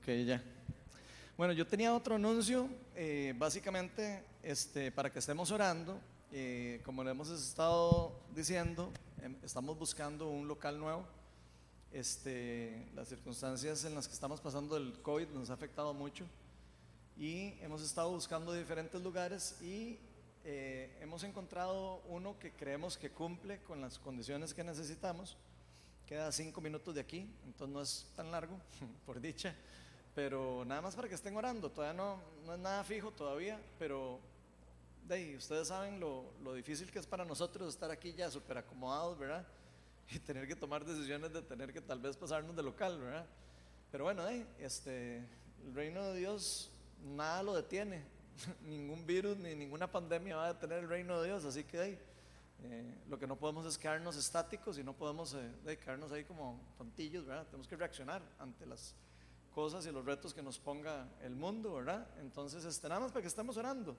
Ok, ya. Bueno, yo tenía otro anuncio, eh, básicamente este, para que estemos orando. Eh, como le hemos estado diciendo, em, estamos buscando un local nuevo. Este, las circunstancias en las que estamos pasando del COVID nos ha afectado mucho y hemos estado buscando diferentes lugares y eh, hemos encontrado uno que creemos que cumple con las condiciones que necesitamos. Queda cinco minutos de aquí, entonces no es tan largo, por dicha. Pero nada más para que estén orando, todavía no, no es nada fijo todavía, pero de ustedes saben lo, lo, difícil que es para nosotros estar aquí ya súper acomodados, ¿verdad? Y tener que tomar decisiones de tener que tal vez pasarnos de local, ¿verdad? Pero bueno, este, el reino de Dios nada lo detiene, ningún virus ni ninguna pandemia va a detener el reino de Dios, así que eh, lo que no podemos es quedarnos estáticos y no podemos eh, quedarnos ahí como tontillos, ¿verdad? Tenemos que reaccionar ante las cosas y los retos que nos ponga el mundo, ¿verdad? Entonces, este, nada más para que estemos orando.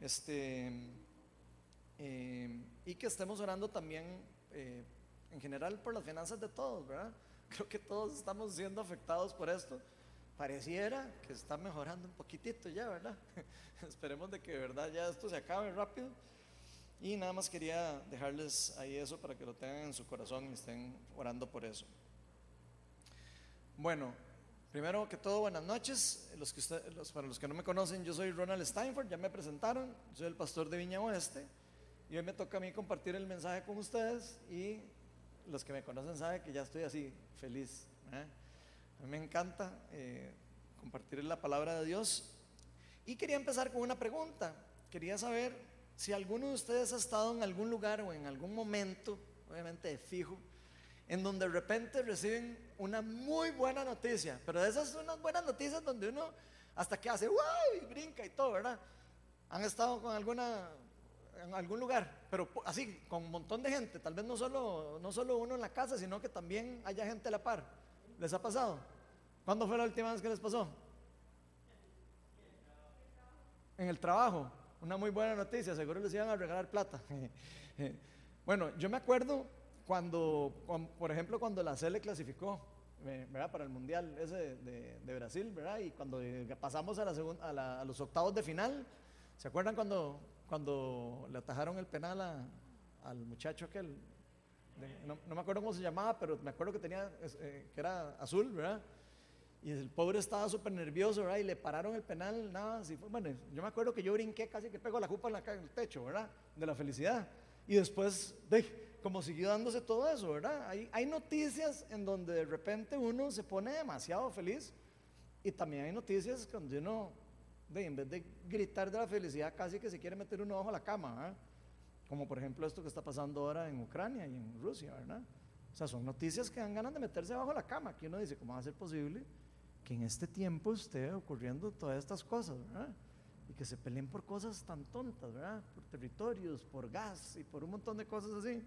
Este, eh, y que estemos orando también en general por las finanzas de todos, ¿verdad? Creo que todos estamos siendo afectados por esto. Pareciera que está mejorando un poquitito ya, ¿verdad? Esperemos de que de verdad ya esto se acabe rápido. Y nada más quería dejarles ahí eso para que lo tengan en su corazón y estén orando por eso. Bueno, primero que todo, buenas noches. Para los que no me conocen, yo soy Ronald Steinford, ya me presentaron, soy el pastor de Viña Oeste. Y hoy me toca a mí compartir el mensaje con ustedes y los que me conocen saben que ya estoy así, feliz. ¿eh? A mí me encanta eh, compartir la palabra de Dios. Y quería empezar con una pregunta. Quería saber si alguno de ustedes ha estado en algún lugar o en algún momento, obviamente de fijo, en donde de repente reciben una muy buena noticia, pero de esas son unas buenas noticias donde uno hasta que hace ¡wow! y brinca y todo, ¿verdad? Han estado con alguna en algún lugar, pero así, con un montón de gente, tal vez no solo, no solo uno en la casa, sino que también haya gente a la par. ¿Les ha pasado? ¿Cuándo fue la última vez que les pasó? En el trabajo. Una muy buena noticia, seguro les iban a regalar plata. bueno, yo me acuerdo cuando, por ejemplo, cuando la CL clasificó, ¿verdad? Para el Mundial ese de, Brasil, ¿verdad? Y cuando pasamos a, la a, los octavos de final, ¿se acuerdan cuando, cuando le atajaron el penal al muchacho aquel? no, me acuerdo cómo se llamaba, pero me acuerdo que tenía, eh, que era azul, ¿verdad? Y el pobre estaba súper nervioso, ¿verdad? Y le pararon el penal, nada, así fue. Bueno, yo me acuerdo que yo brinqué casi que pego la jupa en, la, en el techo, ¿verdad? De la felicidad. Y después, de, como siguió dándose todo eso, ¿verdad? Hay, hay noticias en donde de repente uno se pone demasiado feliz y también hay noticias donde uno, de, en vez de gritar de la felicidad, casi que se quiere meter uno bajo la cama, ¿verdad? Como por ejemplo esto que está pasando ahora en Ucrania y en Rusia, ¿verdad? O sea, son noticias que dan ganas de meterse bajo la cama. Que uno dice, ¿cómo va a ser posible que en este tiempo esté ocurriendo todas estas cosas, ¿verdad? Y que se peleen por cosas tan tontas, ¿verdad? Por territorios, por gas y por un montón de cosas así.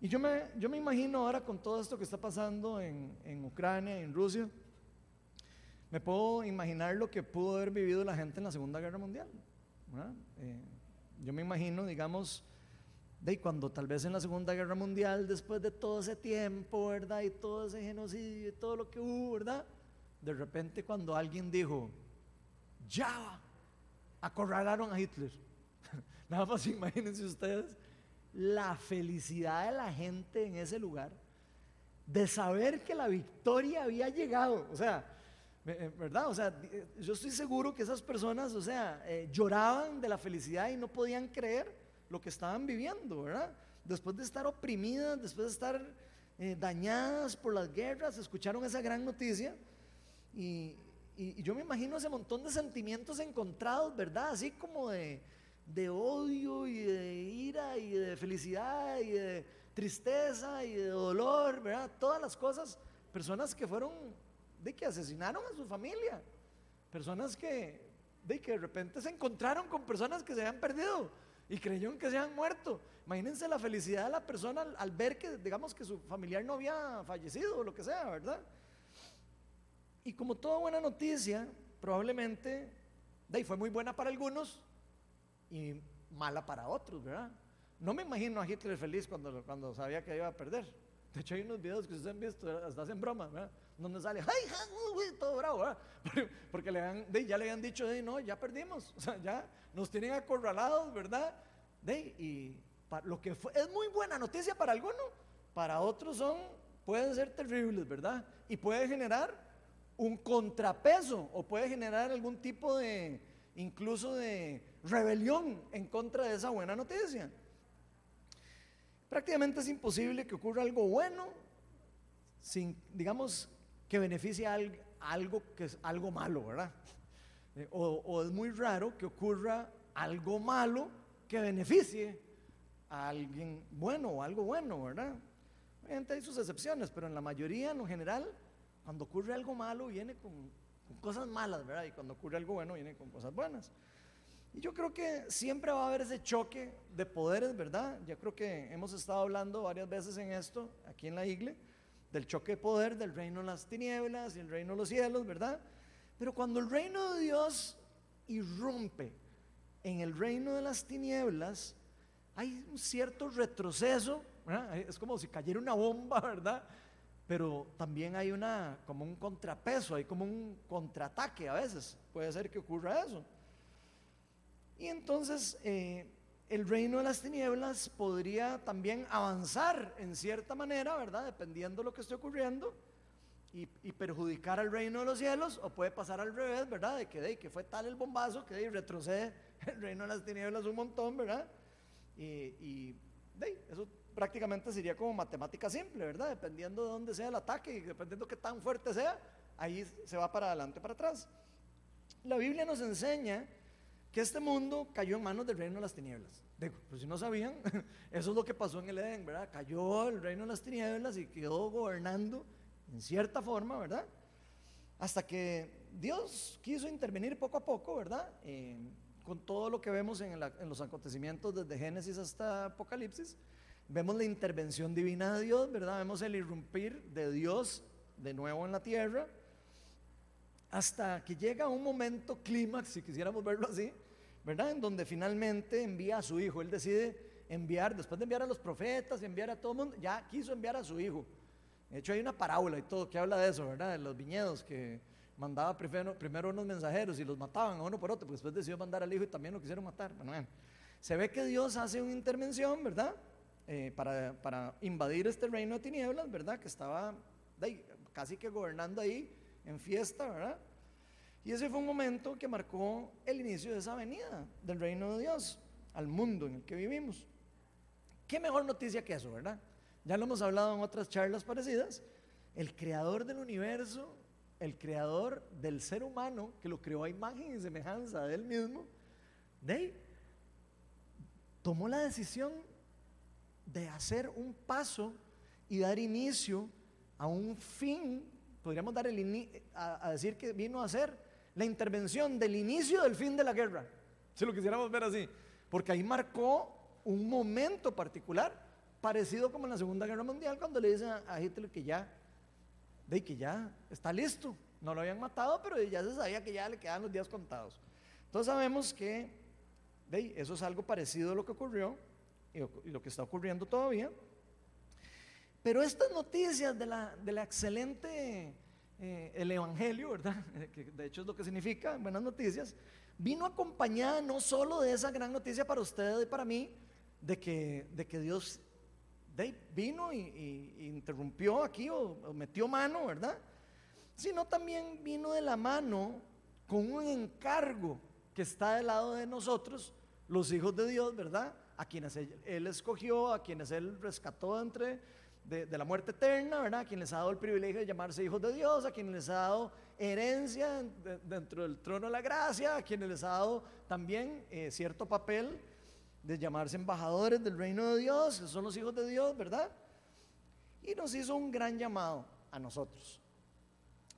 Y yo me, yo me imagino ahora con todo esto que está pasando en, en Ucrania en Rusia, me puedo imaginar lo que pudo haber vivido la gente en la Segunda Guerra Mundial. Eh, yo me imagino, digamos, de cuando tal vez en la Segunda Guerra Mundial, después de todo ese tiempo, ¿verdad? Y todo ese genocidio y todo lo que hubo, ¿verdad? De repente cuando alguien dijo, ya, acorralaron a Hitler. Nada más imagínense ustedes la felicidad de la gente en ese lugar de saber que la victoria había llegado. O sea, eh, ¿Verdad? O sea, eh, yo estoy seguro que esas personas, o sea, eh, lloraban de la felicidad y no podían creer lo que estaban viviendo, ¿verdad? Después de estar oprimidas, después de estar dañadas por las guerras, escucharon esa gran noticia y, yo me imagino ese montón de sentimientos encontrados, ¿verdad? Así como de, de odio y de ira y de felicidad y de tristeza y de dolor, ¿verdad? Todas las cosas, personas que fueron de que asesinaron a su familia. Personas que de que de repente se encontraron con personas que se habían perdido y creyeron que se habían muerto. Imagínense la felicidad de la persona al, ver que, digamos, que su familiar no había fallecido o lo que sea, ¿verdad? Y como toda buena noticia, probablemente, de fue muy buena para algunos y mala para otros, ¿verdad? No me imagino a Hitler feliz cuando, cuando sabía que iba a perder. De hecho, hay unos videos que ustedes han visto, hasta hacen broma, ¿verdad? donde sale, ¡ay, todo Porque le han, ya le habían dicho, no, ya perdimos, o sea, ya nos tienen acorralados, ¿verdad? De, y lo que fue, es muy buena noticia para algunos, para otros son, pueden ser terribles, ¿verdad? Y puede generar un contrapeso o puede generar algún tipo de, incluso de rebelión en contra de esa buena noticia. Prácticamente es imposible que ocurra algo bueno sin, digamos, que beneficie a algo que es algo malo, ¿verdad? Eh, o, es muy raro que ocurra algo malo que beneficie a alguien bueno o algo bueno, ¿verdad? Obviamente hay sus excepciones, pero en la mayoría, en lo general, cuando ocurre algo malo viene con, con cosas malas, ¿verdad? Y cuando ocurre algo bueno viene con cosas buenas. Y yo creo que siempre va a haber ese choque de poderes, ¿verdad? Ya creo que hemos estado hablando varias veces en esto, aquí en la iglesia del choque de poder del reino de las tinieblas y el reino de los cielos, ¿verdad? Pero cuando el reino de Dios irrumpe en el reino de las tinieblas, hay un cierto retroceso, ¿verdad? es como si cayera una bomba, ¿verdad? Pero también hay una, como un contrapeso, hay como un contraataque a veces, puede ser que ocurra eso. Y entonces eh, el reino de las tinieblas podría también avanzar en cierta manera, ¿verdad? Dependiendo de lo que esté ocurriendo y, perjudicar al reino de los cielos, o puede pasar al revés, ¿verdad? De que, de, que fue tal el bombazo que de, retrocede el reino de las tinieblas un montón, ¿verdad? Y, de, eso prácticamente sería como matemática simple, ¿verdad? Dependiendo de dónde sea el ataque y dependiendo de qué tan fuerte sea, ahí se va para adelante, para atrás. La Biblia nos enseña que este mundo cayó en manos del reino de las tinieblas. Digo, pues si no sabían, eso es lo que pasó en el Edén, ¿verdad? Cayó el reino de las tinieblas y quedó gobernando en cierta forma, ¿verdad? Hasta que Dios quiso intervenir poco a poco, ¿verdad? Con todo lo que vemos en, en, los acontecimientos desde Génesis hasta Apocalipsis, vemos la intervención divina de Dios, ¿verdad? Vemos el irrumpir de Dios de nuevo en la tierra hasta que llega un momento clímax, si quisiéramos verlo así, ¿verdad? En donde finalmente envía a su hijo. Él decide enviar, después de enviar a los profetas, enviar a todo el mundo, ya quiso enviar a su hijo. De hecho, hay una parábola y todo que habla de eso, ¿verdad? De los viñedos que mandaba primero, primero unos mensajeros y los mataban uno por otro, pues después decidió mandar al hijo y también lo quisieron matar. Bueno, se ve que Dios hace una intervención, ¿verdad? Eh, para, invadir este reino de tinieblas, ¿verdad? Que estaba casi que gobernando ahí en fiesta, ¿verdad? Y ese fue un momento que marcó el inicio de esa venida del reino de Dios al mundo en el que vivimos. ¿Qué mejor noticia que eso, verdad? Ya lo hemos hablado en otras charlas parecidas. El creador del universo, el creador del ser humano, que lo creó a imagen y semejanza de él mismo, de tomó la decisión de hacer un paso y dar inicio a un fin podríamos dar el a, decir que vino a ser la intervención del inicio del fin de la guerra, si lo quisiéramos ver así, porque ahí marcó un momento particular, parecido como en la Segunda Guerra Mundial, cuando le dicen a Hitler que ya, de que ya está listo, no lo habían matado, pero ya se sabía que ya le quedaban los días contados. Entonces sabemos que de, eso es algo parecido a lo que ocurrió y lo que está ocurriendo todavía. Pero estas noticias de la, de la excelente, eh, el Evangelio, ¿verdad? Que de hecho es lo que significa, buenas noticias, vino acompañada no solo de esa gran noticia para ustedes y para mí, de que, de que Dios vino y, interrumpió aquí o, metió mano, ¿verdad? Sino también vino de la mano con un encargo que está del lado de nosotros, los hijos de Dios, ¿verdad? A quienes él escogió, a quienes Él rescató entre de, la muerte eterna, ¿verdad? A quien les ha dado el privilegio de llamarse hijos de Dios, a quienes les ha dado herencia dentro del trono de la gracia, a quienes les ha dado también eh, cierto papel de llamarse embajadores del reino de Dios, que son los hijos de Dios, ¿verdad? Y nos hizo un gran llamado a nosotros.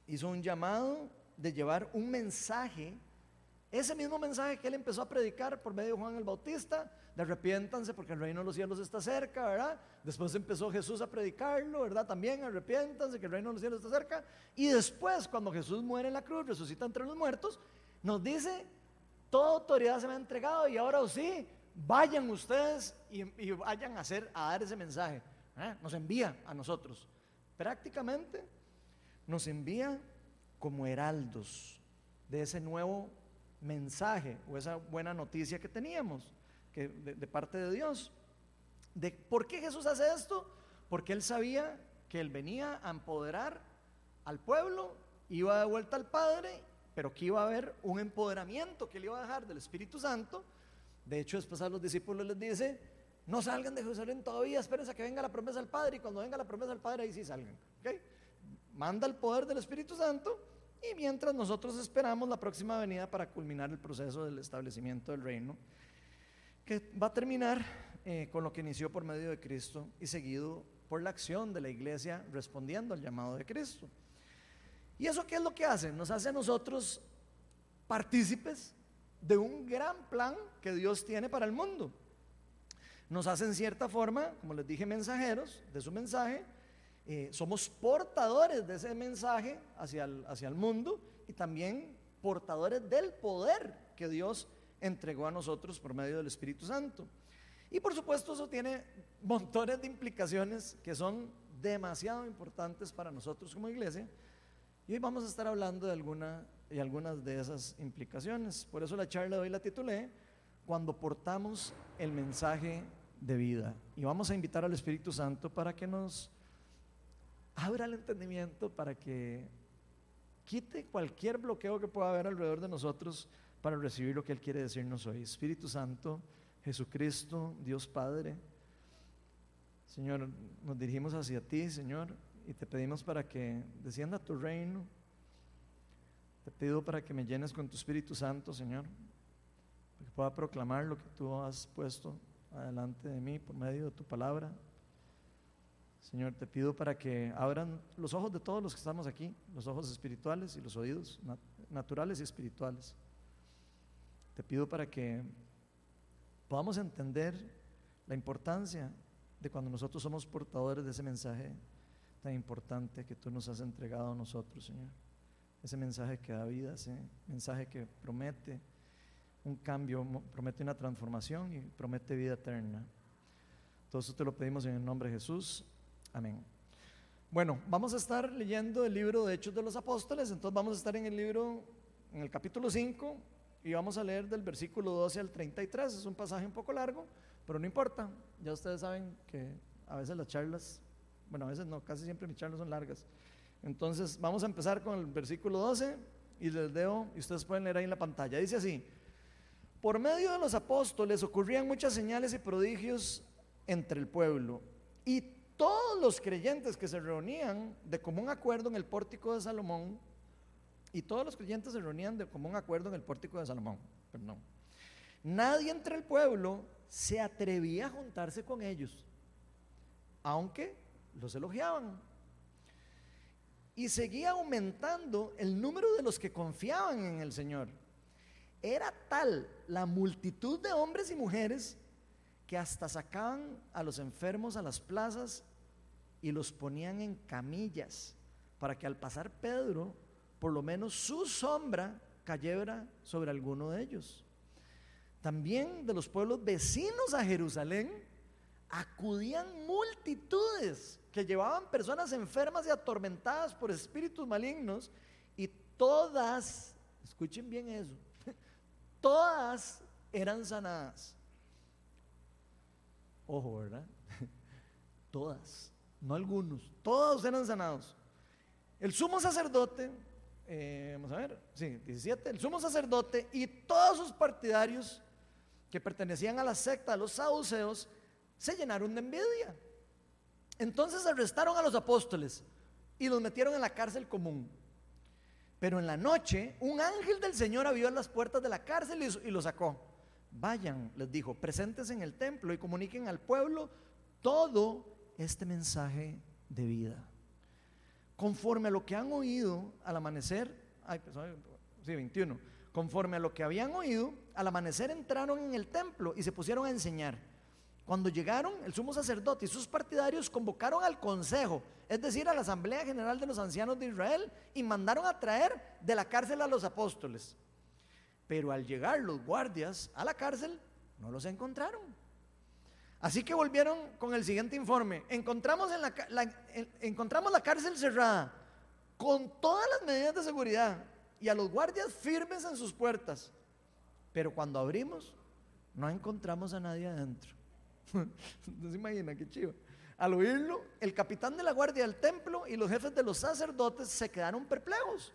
Hizo un llamado de llevar un mensaje, ese mismo mensaje que él empezó a predicar por medio de Juan el Bautista, de arrepiéntanse porque el reino de los cielos está cerca, ¿verdad? Después empezó Jesús a predicarlo, ¿verdad? También arrepiéntanse que el reino de los cielos está cerca. Y después, cuando Jesús muere en la cruz, resucita entre los muertos, nos dice, toda autoridad se me ha entregado y ahora sí, vayan ustedes y, vayan a, hacer, a dar ese mensaje. ¿eh? Nos envía a nosotros. Prácticamente nos envía como heraldos de ese nuevo mensaje o esa buena noticia que teníamos que de, parte de Dios. ¿De ¿Por qué Jesús hace esto? Porque él sabía que él venía a empoderar al pueblo, iba de vuelta al Padre, pero que iba a haber un empoderamiento que le iba a dejar del Espíritu Santo. De hecho, después a los discípulos les dice, no salgan de Jerusalén todavía, espérense a que venga la promesa del Padre y cuando venga la promesa del Padre ahí sí salgan. Manda el poder del Espíritu Santo y mientras nosotros esperamos la próxima venida para culminar el proceso del establecimiento del reino, que va a terminar eh, con lo que inició por medio de Cristo y seguido por la acción de la iglesia respondiendo al llamado de Cristo. ¿Y eso qué es lo que hace? Nos hace a nosotros partícipes de un gran plan que Dios tiene para el mundo. Nos hace en cierta forma, como les dije, mensajeros de su mensaje, eh, somos portadores de ese mensaje hacia el, hacia el mundo y también portadores del poder que Dios entregó a nosotros por medio del Espíritu Santo. Y por supuesto eso tiene montones de implicaciones que son demasiado importantes para nosotros como iglesia. Y hoy vamos a estar hablando de alguna y algunas de esas implicaciones. Por eso la charla de hoy la titulé Cuando portamos el mensaje de vida. Y vamos a invitar al Espíritu Santo para que nos abra el entendimiento para que quite cualquier bloqueo que pueda haber alrededor de nosotros para recibir lo que Él quiere decirnos hoy. Espíritu Santo, Jesucristo, Dios Padre, Señor, nos dirigimos hacia ti, Señor, y te pedimos para que descienda tu reino. Te pido para que me llenes con tu Espíritu Santo, Señor, para que pueda proclamar lo que tú has puesto adelante de mí por medio de tu palabra. Señor, te pido para que abran los ojos de todos los que estamos aquí, los ojos espirituales y los oídos naturales y espirituales. Te pido para que podamos entender la importancia de cuando nosotros somos portadores de ese mensaje tan importante que tú nos has entregado a nosotros, Señor. Ese mensaje que da vida, ese mensaje que promete un cambio, promete una transformación y promete vida eterna. Todo eso te lo pedimos en el nombre de Jesús. Amén. Bueno, vamos a estar leyendo el libro de Hechos de los Apóstoles, entonces vamos a estar en el libro, en el capítulo 5, y vamos a leer del versículo 12 al 33. Es un pasaje un poco largo, pero no importa. Ya ustedes saben que a veces las charlas, bueno, a veces no, casi siempre mis charlas son largas. Entonces vamos a empezar con el versículo 12 y les leo, y ustedes pueden leer ahí en la pantalla. Dice así, por medio de los apóstoles ocurrían muchas señales y prodigios entre el pueblo. Y todos los creyentes que se reunían de común acuerdo en el pórtico de Salomón, y todos los creyentes se reunían de común acuerdo en el pórtico de Salomón, perdón. Nadie entre el pueblo se atrevía a juntarse con ellos, aunque los elogiaban. Y seguía aumentando el número de los que confiaban en el Señor. Era tal la multitud de hombres y mujeres que hasta sacaban a los enfermos a las plazas y los ponían en camillas para que al pasar Pedro, por lo menos su sombra cayera sobre alguno de ellos. También de los pueblos vecinos a Jerusalén acudían multitudes que llevaban personas enfermas y atormentadas por espíritus malignos y todas, escuchen bien eso, todas eran sanadas. Ojo, ¿verdad? Todas, no algunos, todos eran sanados. El sumo sacerdote, eh, vamos a ver, sí, 17, el sumo sacerdote y todos sus partidarios que pertenecían a la secta de los saduceos se llenaron de envidia. Entonces arrestaron a los apóstoles y los metieron en la cárcel común. Pero en la noche, un ángel del Señor abrió las puertas de la cárcel y, lo sacó. Vayan, les dijo, presentes en el templo y comuniquen al pueblo todo este mensaje de vida. Conforme a lo que han oído al amanecer, ay, pues, sí, 21, conforme a lo que habían oído, al amanecer entraron en el templo y se pusieron a enseñar. Cuando llegaron, el sumo sacerdote y sus partidarios convocaron al consejo, es decir, a la Asamblea General de los Ancianos de Israel, y mandaron a traer de la cárcel a los apóstoles. Pero al llegar los guardias a la cárcel, no los encontraron. Así que volvieron con el siguiente informe. Encontramos, la, la cárcel cerrada, con todas las medidas de seguridad, y a los guardias firmes en sus puertas. Pero cuando abrimos, no encontramos a nadie adentro. no se imagina qué chivo. Al oírlo, el capitán de la guardia del templo y los jefes de los sacerdotes se quedaron perplejos,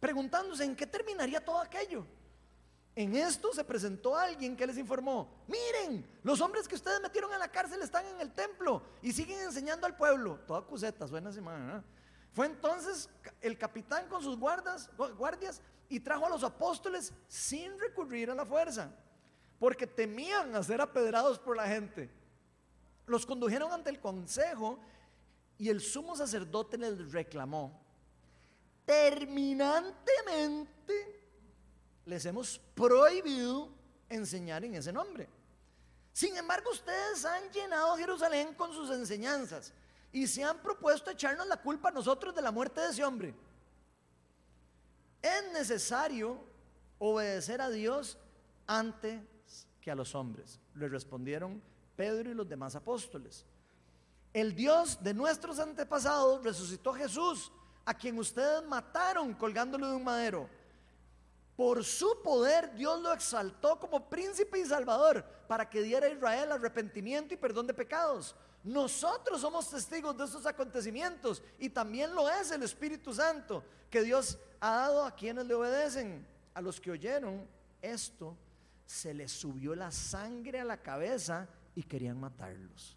preguntándose en qué terminaría todo aquello. En esto se presentó alguien que les informó, miren, los hombres que ustedes metieron en la cárcel están en el templo y siguen enseñando al pueblo. Toda cuseta, suena semana. Fue entonces el capitán con sus guardas, guardias y trajo a los apóstoles sin recurrir a la fuerza, porque temían a ser apedrados por la gente. Los condujeron ante el consejo y el sumo sacerdote les reclamó, terminantemente les hemos prohibido enseñar en ese nombre. Sin embargo, ustedes han llenado Jerusalén con sus enseñanzas y se han propuesto echarnos la culpa a nosotros de la muerte de ese hombre. Es necesario obedecer a Dios antes que a los hombres, le respondieron Pedro y los demás apóstoles. El Dios de nuestros antepasados resucitó a Jesús, a quien ustedes mataron colgándolo de un madero. Por su poder Dios lo exaltó como príncipe y salvador para que diera a Israel arrepentimiento y perdón de pecados. Nosotros somos testigos de estos acontecimientos y también lo es el Espíritu Santo que Dios ha dado a quienes le obedecen. A los que oyeron esto, se les subió la sangre a la cabeza y querían matarlos.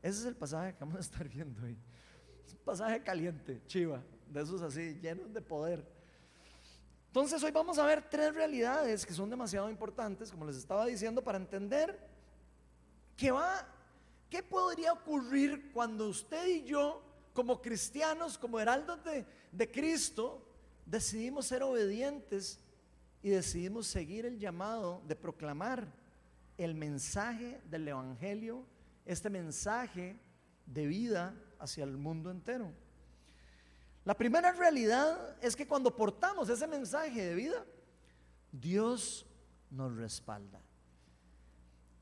Ese es el pasaje que vamos a estar viendo hoy. Es un pasaje caliente, chiva, de esos así, llenos de poder. Entonces hoy vamos a ver tres realidades que son demasiado importantes, como les estaba diciendo, para entender qué va, qué podría ocurrir cuando usted y yo, como cristianos, como heraldos de, de Cristo, decidimos ser obedientes y decidimos seguir el llamado de proclamar el mensaje del Evangelio, este mensaje de vida hacia el mundo entero. La primera realidad es que cuando portamos ese mensaje de vida, Dios nos respalda.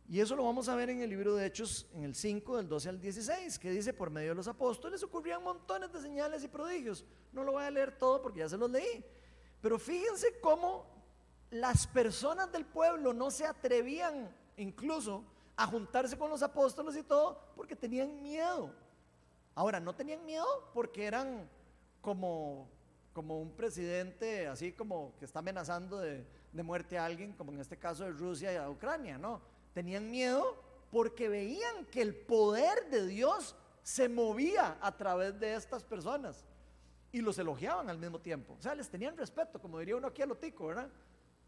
Y eso lo vamos a ver en el libro de Hechos, en el 5, del 12 al 16, que dice, por medio de los apóstoles ocurrían montones de señales y prodigios. No lo voy a leer todo porque ya se los leí. Pero fíjense cómo las personas del pueblo no se atrevían incluso a juntarse con los apóstoles y todo porque tenían miedo. Ahora, no tenían miedo porque eran como, como un presidente así como que está amenazando de, de muerte a alguien, como en este caso de Rusia y a Ucrania, no. Tenían miedo porque veían que el poder de Dios se movía a través de estas personas y los elogiaban al mismo tiempo. O sea, les tenían respeto, como diría uno aquí a Lotico, ¿verdad?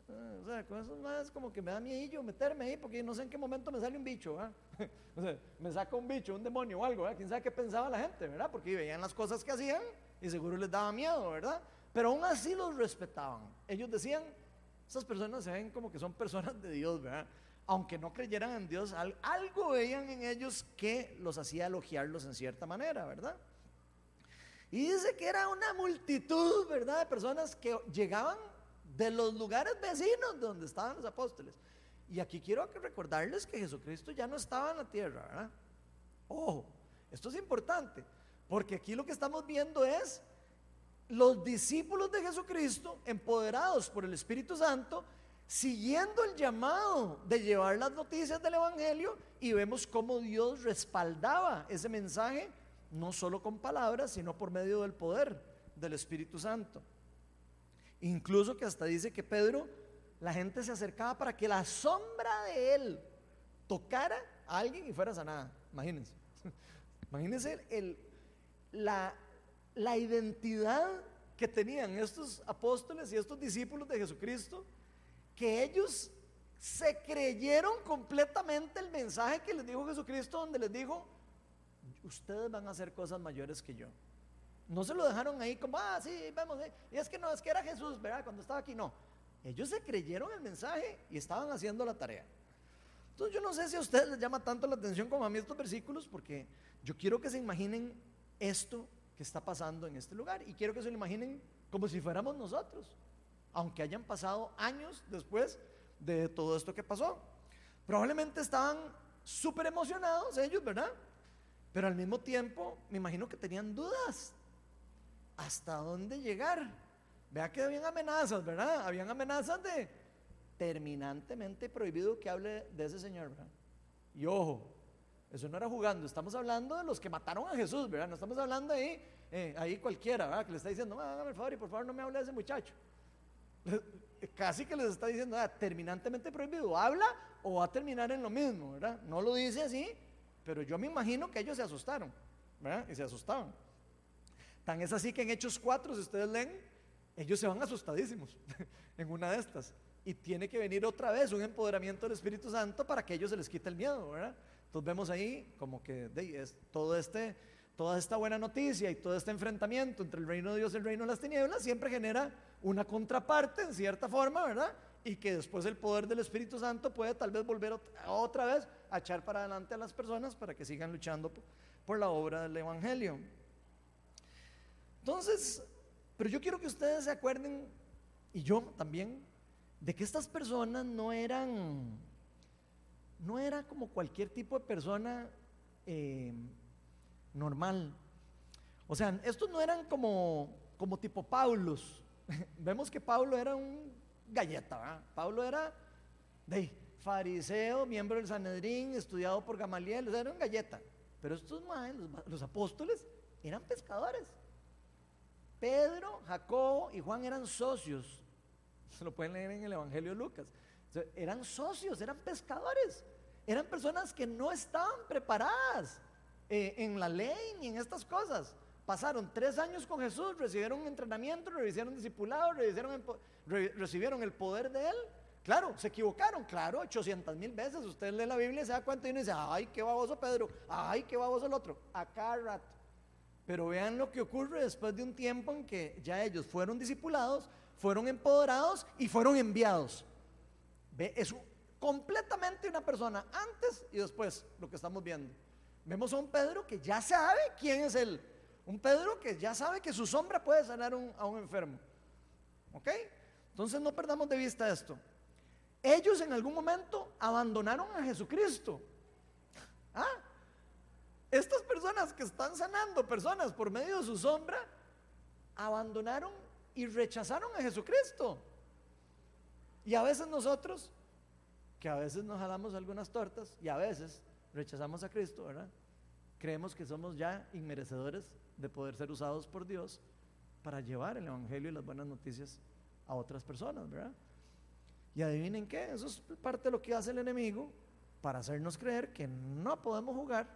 Eh, o sea, con eso es como que me da miedo meterme ahí porque no sé en qué momento me sale un bicho, ¿verdad? o sea, me saca un bicho, un demonio o algo, ¿verdad? ¿Quién sabe qué pensaba la gente, ¿verdad? Porque veían las cosas que hacían y seguro les daba miedo, ¿verdad? Pero aún así los respetaban. Ellos decían, esas personas se ven como que son personas de Dios, ¿verdad? Aunque no creyeran en Dios, algo veían en ellos que los hacía elogiarlos en cierta manera, ¿verdad? Y dice que era una multitud, ¿verdad? De personas que llegaban de los lugares vecinos donde estaban los apóstoles. Y aquí quiero recordarles que Jesucristo ya no estaba en la tierra, ¿verdad? Ojo, esto es importante. Porque aquí lo que estamos viendo es los discípulos de Jesucristo, empoderados por el Espíritu Santo, siguiendo el llamado de llevar las noticias del Evangelio y vemos cómo Dios respaldaba ese mensaje, no solo con palabras, sino por medio del poder del Espíritu Santo. Incluso que hasta dice que Pedro, la gente se acercaba para que la sombra de él tocara a alguien y fuera sanada. Imagínense. Imagínense el, la, identidad que tenían estos apóstoles y estos discípulos de Jesucristo, que ellos se creyeron completamente el mensaje que les dijo Jesucristo, donde les dijo, ustedes van a hacer cosas mayores que yo. No se lo dejaron ahí como, ah, sí, eh". y es que no, es que era Jesús, ¿verdad? Cuando estaba aquí, no. Ellos se creyeron el mensaje y estaban haciendo la tarea. Entonces yo no sé si a ustedes les llama tanto la atención como a mí estos versículos, porque yo quiero que se imaginen esto que está pasando en este lugar. Y quiero que se lo imaginen como si fuéramos nosotros, aunque hayan pasado años después de todo esto que pasó. Probablemente estaban súper emocionados ellos, ¿verdad? Pero al mismo tiempo me imagino que tenían dudas. ¿Hasta dónde llegar? Vea que habían amenazas, ¿verdad? Habían amenazas de terminantemente prohibido que hable de ese Señor, ¿verdad? Y ojo, eso no era jugando, estamos hablando de los que mataron a Jesús, ¿verdad? No estamos hablando ahí, eh, ahí cualquiera, ¿verdad? Que le está diciendo, hágame el favor y por favor no me hable de ese muchacho. Casi que les está diciendo, ah, terminantemente prohibido, habla o va a terminar en lo mismo, ¿verdad? No lo dice así, pero yo me imagino que ellos se asustaron, ¿verdad? Y se asustaban. Tan es así que en Hechos 4, si ustedes leen, ellos se van asustadísimos en una de estas. Y tiene que venir otra vez un empoderamiento del Espíritu Santo para que ellos se les quite el miedo, ¿verdad? Entonces vemos ahí como que todo este, toda esta buena noticia y todo este enfrentamiento entre el reino de Dios y el reino de las tinieblas siempre genera una contraparte en cierta forma, ¿verdad? Y que después el poder del Espíritu Santo puede tal vez volver otra vez a echar para adelante a las personas para que sigan luchando por la obra del Evangelio. Entonces, pero yo quiero que ustedes se acuerden, y yo también, de que estas personas no eran no era como cualquier tipo de persona eh, normal. O sea, estos no eran como, como tipo Paulos. Vemos que Pablo era un galleta. Pablo era de fariseo, miembro del Sanedrín, estudiado por Gamaliel, o sea, era un galleta. Pero estos los, los apóstoles eran pescadores. Pedro, Jacobo y Juan eran socios. Se lo pueden leer en el Evangelio de Lucas. eran socios, eran pescadores. Eran personas que no estaban preparadas eh, en la ley ni en estas cosas. Pasaron tres años con Jesús, recibieron entrenamiento, recibieron discipulado, recibieron, recibieron el poder de Él. Claro, se equivocaron, claro, 800 mil veces. Usted lee la Biblia y se da cuenta y dice, ay, qué baboso Pedro, ay, qué baboso el otro, a cada rato. Pero vean lo que ocurre después de un tiempo en que ya ellos fueron discipulados, fueron empoderados y fueron enviados. Ve, es completamente una persona antes y después, lo que estamos viendo. Vemos a un Pedro que ya sabe quién es él. Un Pedro que ya sabe que su sombra puede sanar a un enfermo. ¿Ok? Entonces no perdamos de vista esto. Ellos en algún momento abandonaron a Jesucristo. ¿Ah? Estas personas que están sanando personas por medio de su sombra, abandonaron y rechazaron a Jesucristo. Y a veces nosotros que a veces nos jalamos algunas tortas y a veces rechazamos a Cristo, ¿verdad? Creemos que somos ya inmerecedores de poder ser usados por Dios para llevar el Evangelio y las buenas noticias a otras personas, ¿verdad? Y adivinen qué, eso es parte de lo que hace el enemigo para hacernos creer que no podemos jugar,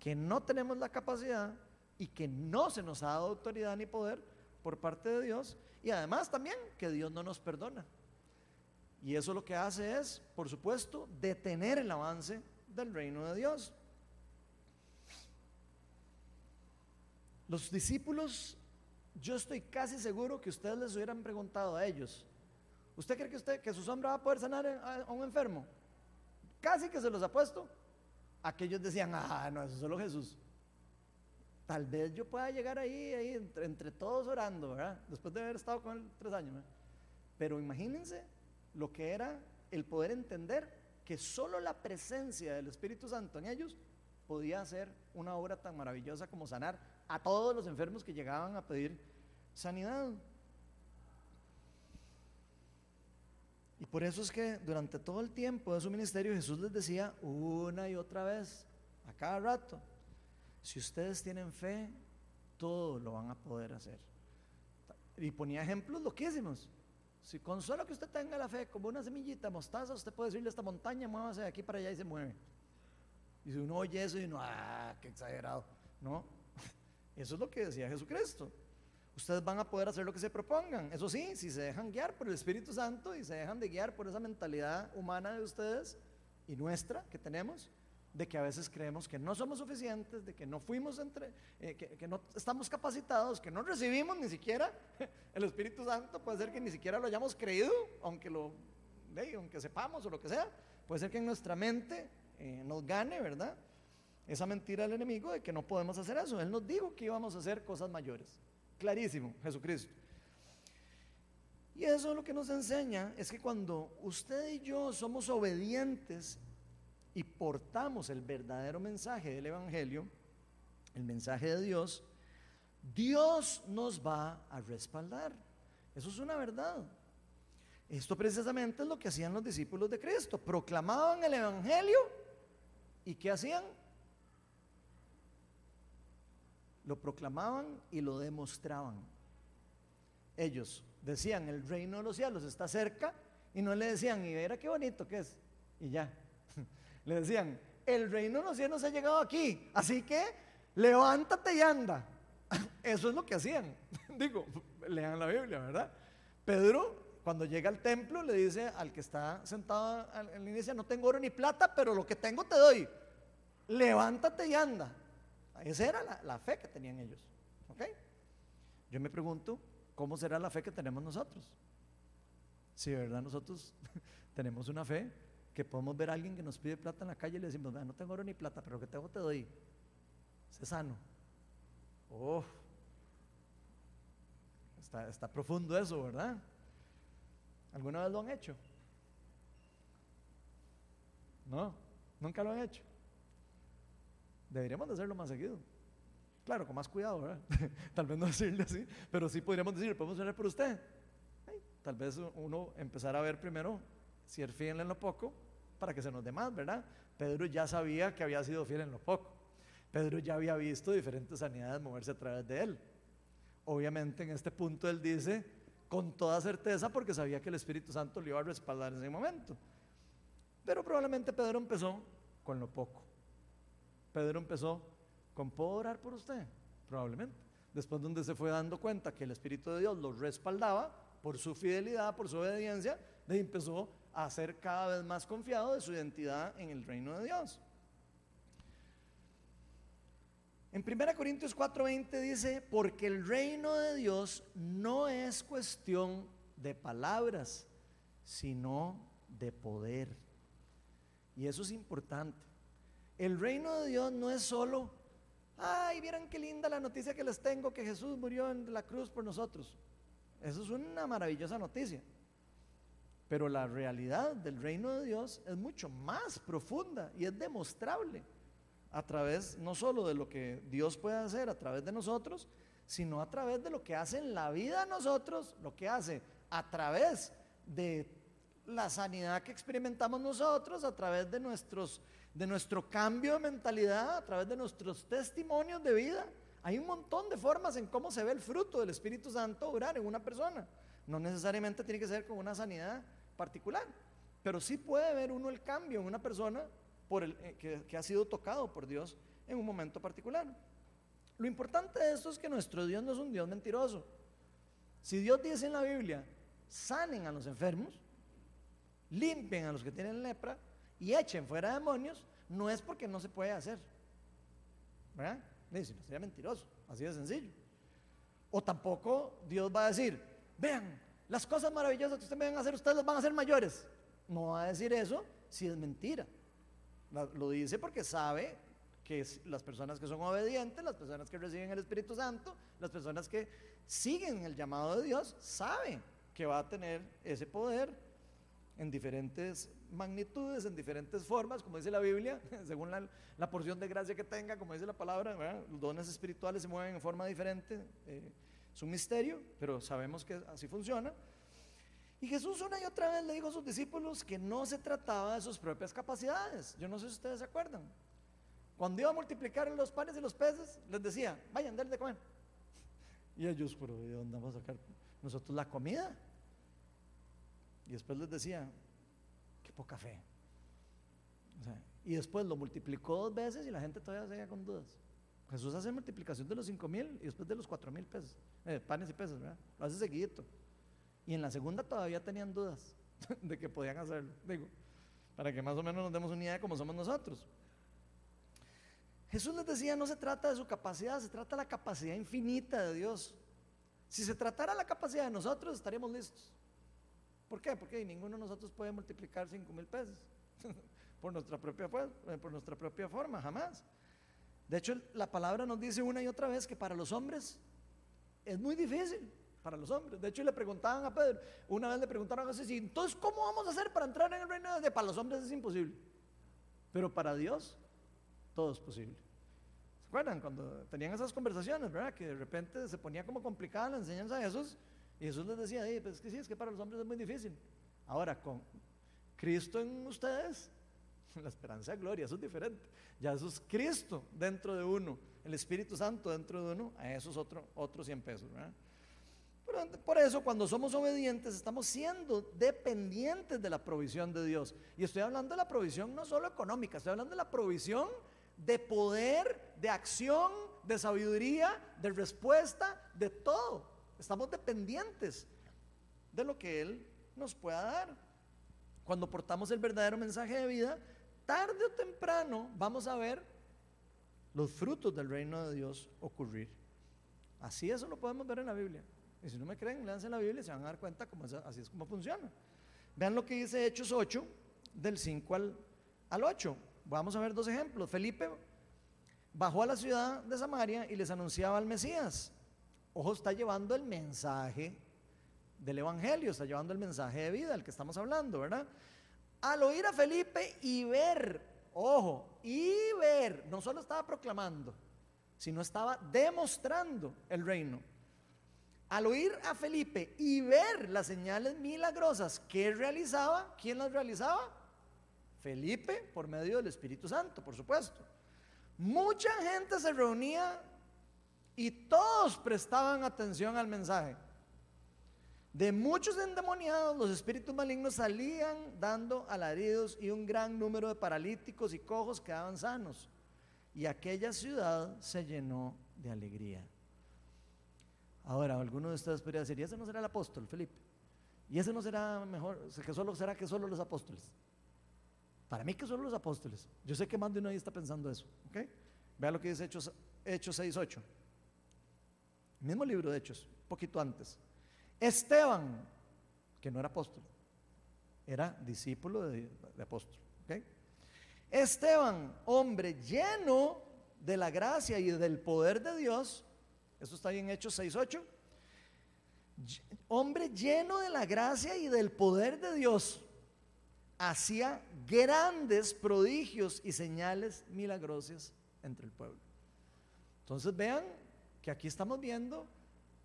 que no tenemos la capacidad y que no se nos ha dado autoridad ni poder por parte de Dios y además también que Dios no nos perdona. Y eso lo que hace es, por supuesto, detener el avance del reino de Dios. Los discípulos, yo estoy casi seguro que ustedes les hubieran preguntado a ellos, ¿usted cree que, usted, que su sombra va a poder sanar a un enfermo? Casi que se los ha puesto. Aquellos decían, ah, no, eso es solo Jesús. Tal vez yo pueda llegar ahí, ahí entre, todos orando, ¿verdad? Después de haber estado con él tres años. Pero imagínense lo que era el poder entender que solo la presencia del Espíritu Santo en ellos podía hacer una obra tan maravillosa como sanar a todos los enfermos que llegaban a pedir sanidad. Y por eso es que durante todo el tiempo de su ministerio Jesús les decía una y otra vez, a cada rato, si ustedes tienen fe, todo lo van a poder hacer. Y ponía ejemplos loquísimos. Si con solo que usted tenga la fe como una semillita mostaza, usted puede decirle a esta montaña, muévase de aquí para allá y se mueve. Y si uno oye eso y uno, ah, qué exagerado. No, eso es lo que decía Jesucristo. Ustedes van a poder hacer lo que se propongan. Eso sí, si se dejan guiar por el Espíritu Santo y se dejan de guiar por esa mentalidad humana de ustedes y nuestra que tenemos, de que a veces creemos que no somos suficientes, de que no fuimos entre, eh, que, no estamos capacitados, que no recibimos ni siquiera el Espíritu Santo, puede ser que ni siquiera lo hayamos creído, aunque lo, aunque sepamos o lo que sea, puede ser que en nuestra mente eh, nos gane, ¿verdad? Esa mentira del enemigo de que no podemos hacer eso. Él nos dijo que íbamos a hacer cosas mayores. Clarísimo, Jesucristo. Y eso lo que nos enseña es que cuando usted y yo somos obedientes y portamos el verdadero mensaje del Evangelio, el mensaje de Dios, Dios nos va a respaldar. Eso es una verdad. Esto precisamente es lo que hacían los discípulos de Cristo. Proclamaban el Evangelio y ¿qué hacían? Lo proclamaban y lo demostraban. Ellos decían, el reino de los cielos está cerca y no le decían, y verá qué bonito que es. Y ya. Le decían, el reino de los cielos ha llegado aquí, así que levántate y anda. Eso es lo que hacían. Digo, lean la Biblia, ¿verdad? Pedro, cuando llega al templo, le dice al que está sentado en la iglesia, no tengo oro ni plata, pero lo que tengo te doy. Levántate y anda. Esa era la, fe que tenían ellos. ¿Ok? Yo me pregunto, ¿cómo será la fe que tenemos nosotros? Si de verdad nosotros tenemos una fe que podemos ver a alguien que nos pide plata en la calle y le decimos, no tengo oro ni plata, pero lo que tengo te doy. Sé sano. Oh, está, está profundo eso, ¿verdad? ¿Alguna vez lo han hecho? No, nunca lo han hecho. Deberíamos de hacerlo más seguido. Claro, con más cuidado, ¿verdad? Tal vez no decirle así, pero sí podríamos decir, podemos hacer por usted. Tal vez uno empezar a ver primero si fiel en lo poco para que se nos dé más, ¿verdad? Pedro ya sabía que había sido fiel en lo poco. Pedro ya había visto diferentes sanidades moverse a través de él. Obviamente en este punto él dice con toda certeza porque sabía que el Espíritu Santo le iba a respaldar en ese momento. Pero probablemente Pedro empezó con lo poco. Pedro empezó con ¿puedo orar por usted? Probablemente. Después donde se fue dando cuenta que el Espíritu de Dios lo respaldaba por su fidelidad, por su obediencia, de empezó a ser cada vez más confiado de su identidad en el reino de Dios. En 1 Corintios 4:20 dice, porque el reino de Dios no es cuestión de palabras, sino de poder. Y eso es importante. El reino de Dios no es solo, ay, vieran qué linda la noticia que les tengo, que Jesús murió en la cruz por nosotros. Eso es una maravillosa noticia. Pero la realidad del reino de Dios es mucho más profunda y es demostrable a través no solo de lo que Dios puede hacer a través de nosotros, sino a través de lo que hace en la vida de nosotros, lo que hace a través de la sanidad que experimentamos nosotros, a través de, nuestros, de nuestro cambio de mentalidad, a través de nuestros testimonios de vida. Hay un montón de formas en cómo se ve el fruto del Espíritu Santo obrar en una persona. No necesariamente tiene que ser con una sanidad particular, pero sí puede ver uno el cambio en una persona por el, eh, que, ha sido tocado por Dios en un momento particular. Lo importante de esto es que nuestro Dios no es un Dios mentiroso. Si Dios dice en la Biblia, sanen a los enfermos, limpien a los que tienen lepra y echen fuera demonios, no es porque no se puede hacer. ¿Verdad? Dice, sería mentiroso, así de sencillo. O tampoco Dios va a decir, vean, las cosas maravillosas que ustedes van a hacer, ustedes las van a hacer mayores. No va a decir eso si es mentira. Lo dice porque sabe que las personas que son obedientes, las personas que reciben el Espíritu Santo, las personas que siguen el llamado de Dios, saben que va a tener ese poder en diferentes magnitudes, en diferentes formas, como dice la Biblia, según la, porción de gracia que tenga, como dice la palabra, los dones espirituales se mueven en forma diferente. Eh, es un misterio, pero sabemos que así funciona. Y Jesús una y otra vez le dijo a sus discípulos que no se trataba de sus propias capacidades. Yo no sé si ustedes se acuerdan. Cuando iba a multiplicar los panes y los peces, les decía, vayan, denle de comer. Y ellos, pero ¿de dónde vamos a sacar nosotros la comida? Y después les decía, qué poca fe. y después lo multiplicó dos veces y la gente todavía seguía con dudas. Jesús hace multiplicación de los cinco mil y después de los cuatro mil pesos, eh, panes y ¿verdad? Lo hace seguidito. Y en la segunda todavía tenían dudas de que podían hacerlo. Digo, para que más o menos nos demos una idea de cómo somos nosotros. Jesús les decía, no se trata de su capacidad, se trata de la capacidad infinita de Dios. Si se tratara la capacidad de nosotros, estaríamos listos. ¿Por qué? Porque ninguno de nosotros puede multiplicar cinco mil pesos por nuestra propia eh, por nuestra propia forma, jamás. De hecho, la palabra nos dice una y otra vez que para los hombres es muy difícil, para los hombres. De hecho, le preguntaban a Pedro, una vez le preguntaron a Jesús, entonces, ¿cómo vamos a hacer para entrar en el reino de? Para los hombres es imposible, pero para Dios todo es posible. ¿Se acuerdan cuando tenían esas conversaciones, verdad? Que de repente se ponía como complicada la enseñanza de Jesús Y Jesús les decía, pues es que sí, es que para los hombres es muy difícil. Ahora, con Cristo en ustedes, la esperanza de gloria, eso es diferente. Ya eso es Cristo dentro de uno, el Espíritu Santo dentro de uno, a esos otros otros 100 pesos. por eso, cuando somos obedientes, estamos siendo dependientes de la provisión de Dios. Y estoy hablando de la provisión no solo económica, estoy hablando de la provisión de poder, de acción, de sabiduría, de respuesta, de todo. Estamos dependientes de lo que Él nos pueda dar. Cuando portamos el verdadero mensaje de vida, tarde o temprano vamos a ver los frutos del reino de Dios ocurrir. Así eso lo podemos ver en la Biblia. Y si no me creen, leanse la Biblia y se van a dar cuenta cómo así es como funciona. Vean lo que dice Hechos 8, del 5 al, al 8. Vamos a ver dos ejemplos. Felipe bajó a la ciudad de Samaria y les anunciaba al Mesías. Ojo, está llevando el mensaje del Evangelio, está llevando el mensaje de vida, el que estamos hablando, ¿verdad? Al oír a Felipe y ver, ojo, y ver, no solo estaba proclamando, sino estaba demostrando el reino. Al oír a Felipe y ver las señales milagrosas que realizaba, ¿quién las realizaba? Felipe por medio del Espíritu Santo, por supuesto. Mucha gente se reunía y todos prestaban atención al mensaje. De muchos endemoniados, los espíritus malignos salían dando alaridos y un gran número de paralíticos y cojos quedaban sanos. Y aquella ciudad se llenó de alegría. Ahora, alguno de ustedes podría decir, ¿y ese no será el apóstol, Felipe? ¿Y ese no será mejor, que solo será que solo los apóstoles? Para mí que solo los apóstoles. Yo sé que más de uno ahí está pensando eso. ¿ok? Vea lo que dice Hechos, Hechos 6.8. Mismo libro de Hechos, poquito antes. Esteban, que no era apóstol, era discípulo de, apóstol. Esteban, hombre lleno de la gracia y del poder de Dios, eso está en Hechos 6.8. Hombre lleno de la gracia y del poder de Dios, hacía grandes prodigios y señales milagrosas entre el pueblo. Entonces vean que aquí estamos viendo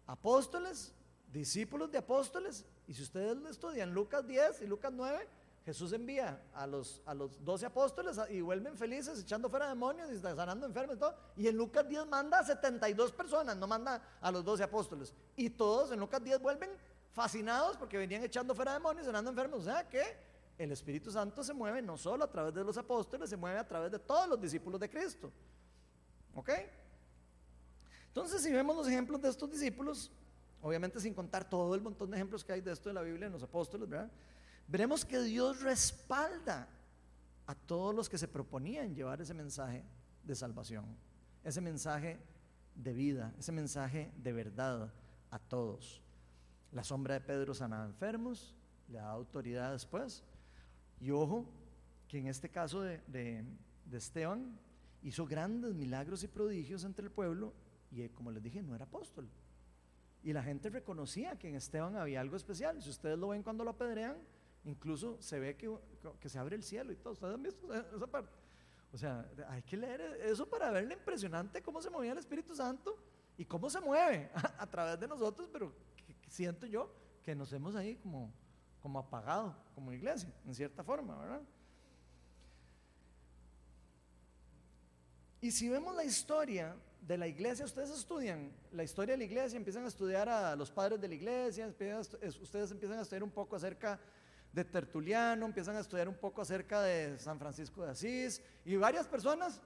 apóstoles discípulos de apóstoles. Y si ustedes estudian, Lucas 10 y Lucas 9, Jesús envía a los, a los 12 apóstoles y vuelven felices echando fuera demonios y sanando enfermos y todo. Y en Lucas 10 manda a 72 personas, no manda a los 12 apóstoles. Y todos en Lucas 10 vuelven fascinados porque venían echando fuera demonios, sanando enfermos. O sea que el Espíritu Santo se mueve no solo a través de los apóstoles, se mueve a través de todos los discípulos de Cristo. ¿Ok? Entonces, si vemos los ejemplos de estos discípulos, obviamente sin contar todo el montón de ejemplos que hay de esto de la Biblia en los apóstoles. Veremos que Dios respalda a todos los que se proponían llevar ese mensaje de salvación, ese mensaje de vida, ese mensaje de verdad a todos. La sombra de Pedro sanaba enfermos, le da autoridad después. Y ojo, que en este caso de, de Esteban hizo grandes milagros y prodigios entre el pueblo y como les dije, no era apóstol, y la gente reconocía que en Esteban había algo especial. Si ustedes lo ven cuando lo apedrean, incluso se ve que, que se abre el cielo y todo. ¿Ustedes han visto esa parte? O sea, hay que leer eso para verle impresionante cómo se movía el Espíritu Santo y cómo se mueve a, través de nosotros, pero siento yo que nos hemos ahí como, como apagado como iglesia, en cierta forma, ¿verdad? Y si vemos la historia de la iglesia, ustedes estudian la historia de la iglesia, empiezan a estudiar a los padres de la iglesia, ustedes empiezan a estudiar un poco acerca de Tertuliano, empiezan a estudiar un poco acerca de San Francisco de Asís y varias personas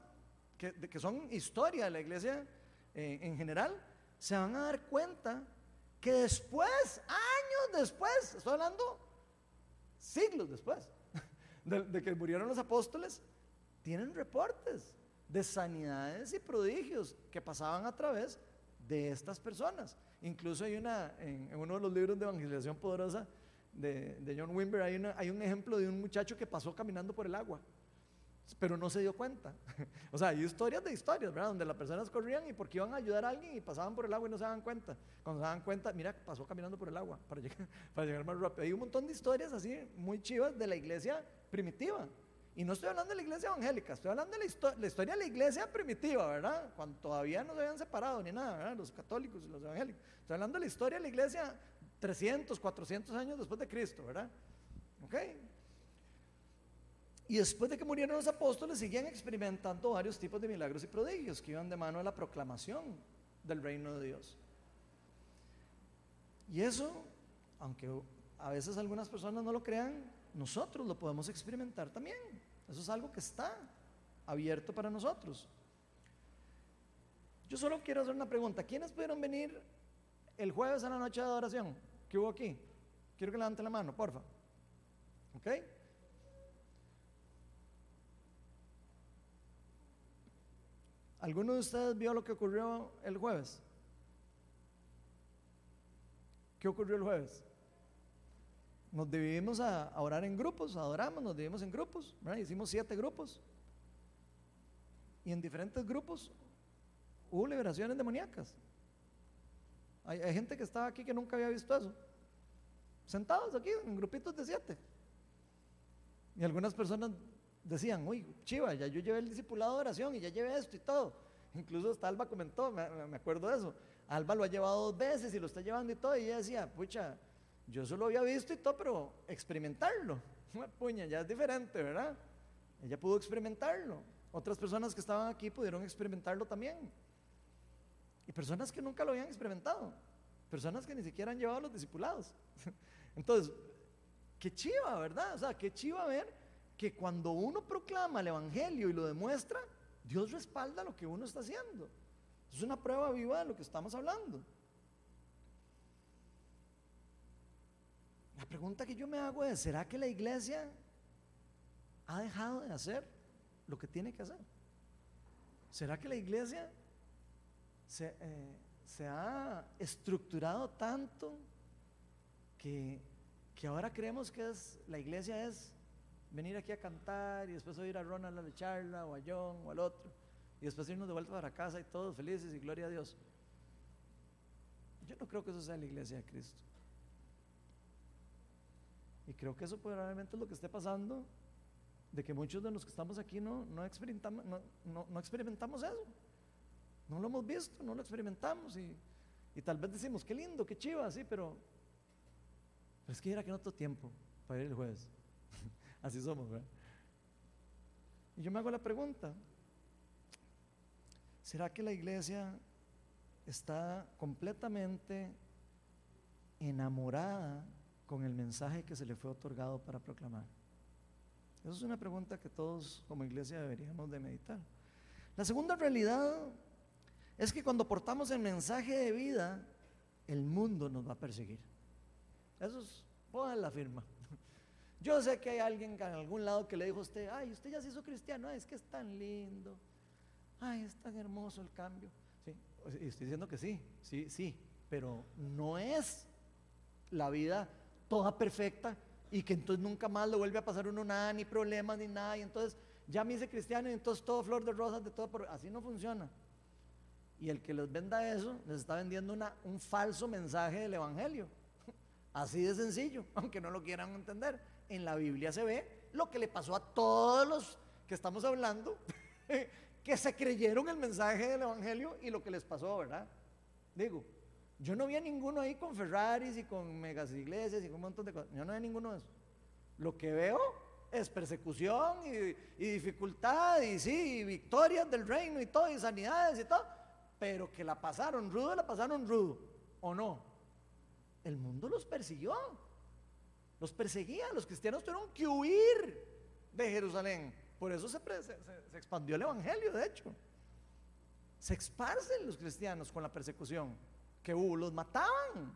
que, son historia de la iglesia eh, en general, se van a dar cuenta que después, años después, estoy hablando siglos después, de que murieron los apóstoles, tienen reportes de sanidades y prodigios que pasaban a través de estas personas. Incluso hay una, en, uno de los libros de evangelización poderosa de, John Wimber, hay, una, hay un ejemplo de un muchacho que pasó caminando por el agua, pero no se dio cuenta. o sea, hay historias de historias, ¿verdad? Donde las personas corrían y porque iban a ayudar a alguien y pasaban por el agua y no se daban cuenta. Cuando se daban cuenta, mira, pasó caminando por el agua para llegar, para llegar más rápido. Hay un montón de historias así, muy chivas de la iglesia primitiva. Y no estoy hablando de la iglesia evangélica, estoy hablando de la, historia de la iglesia primitiva, ¿verdad? Cuando todavía no se habían separado ni nada, ¿verdad? Los católicos y los evangélicos. Estoy hablando de la historia de la iglesia 300, 400 años después de Cristo, ¿verdad? ¿Ok? Y después de que murieron los apóstoles, seguían experimentando varios tipos de milagros y prodigios que iban de mano a la proclamación del reino de Dios. Y eso, aunque a veces algunas personas no lo crean, nosotros lo podemos experimentar también. Eso es algo que está abierto para nosotros. Yo solo quiero hacer una pregunta. ¿Quiénes pudieron venir el jueves a la noche de adoración? ¿Qué hubo aquí? Quiero que levanten la mano, porfa. ¿Ok? ¿Alguno de ustedes vio lo que ocurrió el jueves? ¿Qué ocurrió el jueves? Nos dividimos a, orar en grupos, adoramos, nos dividimos en grupos, hicimos siete grupos. Y en diferentes grupos hubo liberaciones demoníacas. Hay, gente que estaba aquí que nunca había visto eso. Sentados aquí en grupitos de siete. Y algunas personas decían, uy, chiva, ya yo llevé el discipulado de oración y ya llevé esto y todo. Incluso hasta Alba comentó, me, me acuerdo de eso. Alba lo ha llevado dos veces y lo está llevando y todo. Y ella decía, pucha, yo solo había visto y todo, pero experimentarlo. Puña, ya es diferente, ¿verdad? Ella pudo experimentarlo. Otras personas que estaban aquí pudieron experimentarlo también. Y personas que nunca lo habían experimentado. Personas que ni siquiera han llevado a los discipulados. Entonces, qué chiva, ¿verdad? O sea, qué chiva ver que cuando uno proclama el Evangelio y lo demuestra, Dios respalda lo que uno está haciendo. Es una prueba viva de lo que estamos hablando. La pregunta que yo me hago es, ¿será que la iglesia ha dejado de hacer lo que tiene que hacer? ¿Será que la iglesia se, eh, se ha estructurado tanto que, que, ahora creemos que es, la iglesia es venir aquí a cantar y después oír a Ronald a la charla o a John o al otro? y después irnos de vuelta para casa y todos felices y gloria a Dios. Yo no creo que eso sea la iglesia de Cristo. Y creo que eso probablemente es lo que esté pasando, de que muchos de los que estamos aquí no, no, experimentamos, no, experimentamos eso. No lo hemos visto, no lo experimentamos y, y tal vez decimos, qué lindo, qué chiva, pero, pero es que era que no tengo tiempo para ir el jueves. así somos, ¿verdad? Y yo me hago la pregunta, ¿Será que la iglesia está completamente enamorada con el mensaje que se le fue otorgado para proclamar? Esa es una pregunta que todos como iglesia deberíamos de meditar. La segunda realidad es que cuando portamos el mensaje de vida, el mundo nos va a perseguir. Eso es, pongan la firma. Yo sé que hay alguien en algún lado que le dijo a usted, ay, usted ya se hizo cristiano, es que es tan lindo ay, es tan hermoso el cambio. Sí, estoy diciendo que sí, sí, sí, pero no es la vida toda perfecta y que entonces nunca más le vuelve a pasar uno nada, ni problemas, ni nada, y entonces ya me hice cristiano y entonces todo flor de rosas, de todo, así no funciona. Y el que les venda eso, les está vendiendo una, un falso mensaje del Evangelio. Así de sencillo, aunque no lo quieran entender. En la Biblia se ve lo que le pasó a todos los que estamos hablando que se creyeron el mensaje del Evangelio y lo que les pasó, ¿verdad? Digo, yo no vi a ninguno ahí con Ferraris y con megas iglesias y con un montón de cosas. Yo no vi ninguno de esos. Lo que veo es persecución y, dificultad y sí, victorias del reino y todo, y sanidades y todo. Pero que la pasaron rudo, la pasaron rudo. ¿O no? El mundo los persiguió. Los perseguía. Los cristianos tuvieron que huir de Jerusalén. Por eso se, expandió el Evangelio, de hecho. Se esparcen los cristianos con la persecución que hubo, los mataban.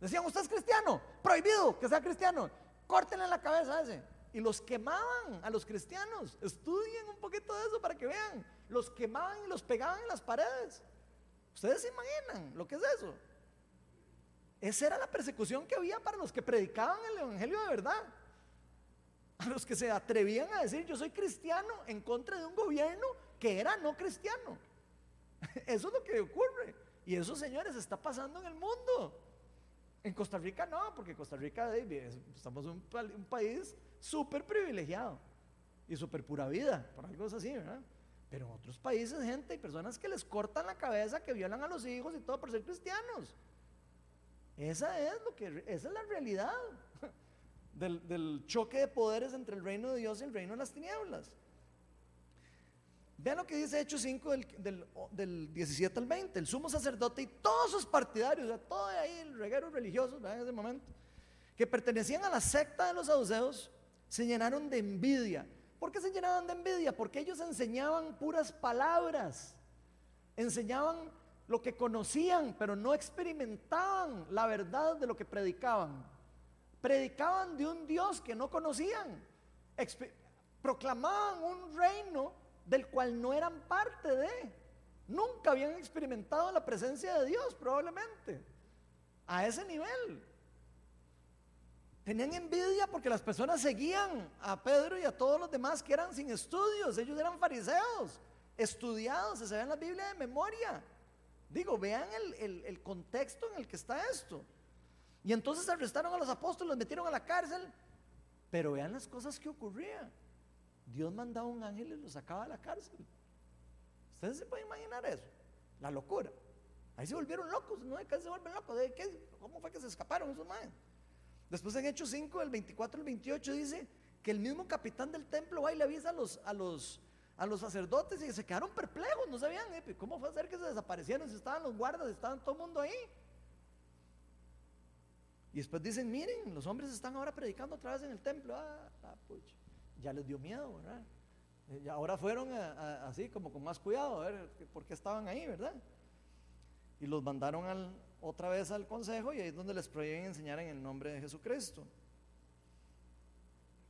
Decían, usted es cristiano, prohibido que sea cristiano, córtenle la cabeza a ese. Y los quemaban a los cristianos. Estudien un poquito de eso para que vean. Los quemaban y los pegaban en las paredes. Ustedes se imaginan lo que es eso. Esa era la persecución que había para los que predicaban el Evangelio de verdad a los que se atrevían a decir yo soy cristiano en contra de un gobierno que era no cristiano. Eso es lo que ocurre. Y eso, señores, está pasando en el mundo. En Costa Rica no, porque Costa Rica estamos un, un país súper privilegiado y súper pura vida, por algo así, ¿verdad? Pero en otros países, gente, hay personas que les cortan la cabeza, que violan a los hijos y todo por ser cristianos. Esa es, lo que, esa es la realidad del choque de poderes entre el reino de Dios y el reino de las tinieblas. Vean lo que dice Hechos 5 del, del, 17 al 20. El sumo sacerdote y todos sus partidarios, o todo ahí el reguero religioso en ese momento, que pertenecían a la secta de los saduceos, se llenaron de envidia. ¿Por qué se llenaban de envidia? Porque ellos enseñaban puras palabras, enseñaban lo que conocían, pero no experimentaban la verdad de lo que predicaban. Predicaban de un Dios que no conocían, proclamaban un reino del cual no eran parte de. Nunca habían experimentado la presencia de Dios, probablemente. A ese nivel. Tenían envidia porque las personas seguían a Pedro y a todos los demás que eran sin estudios. Ellos eran fariseos, estudiados, se sabían la Biblia de memoria. Digo, vean el, el contexto en el que está esto. Y entonces arrestaron a los apóstoles, los metieron a la cárcel. Pero vean las cosas que ocurrían. Dios mandaba un ángel y los sacaba de la cárcel. ¿Ustedes se pueden imaginar eso? La locura. Ahí se volvieron locos, ¿no? Casi se vuelven locos. ¿De qué? ¿Cómo fue que se escaparon esos manes? Después en Hechos 5, el 24 al 28 dice que el mismo capitán del templo va y le avisa a los, a los, a los sacerdotes y se quedaron perplejos, no sabían, ¿eh? ¿cómo fue a ser que se desaparecieron? Si estaban los guardas, estaban todo el mundo ahí. Y después dicen, miren, los hombres están ahora predicando otra vez en el templo. Ah, ah pucha ya les dio miedo, ¿verdad? Eh, ahora fueron así como con más cuidado, a ver por qué estaban ahí, ¿verdad? Y los mandaron otra vez al consejo y ahí es donde les prohíben enseñar en el nombre de Jesucristo.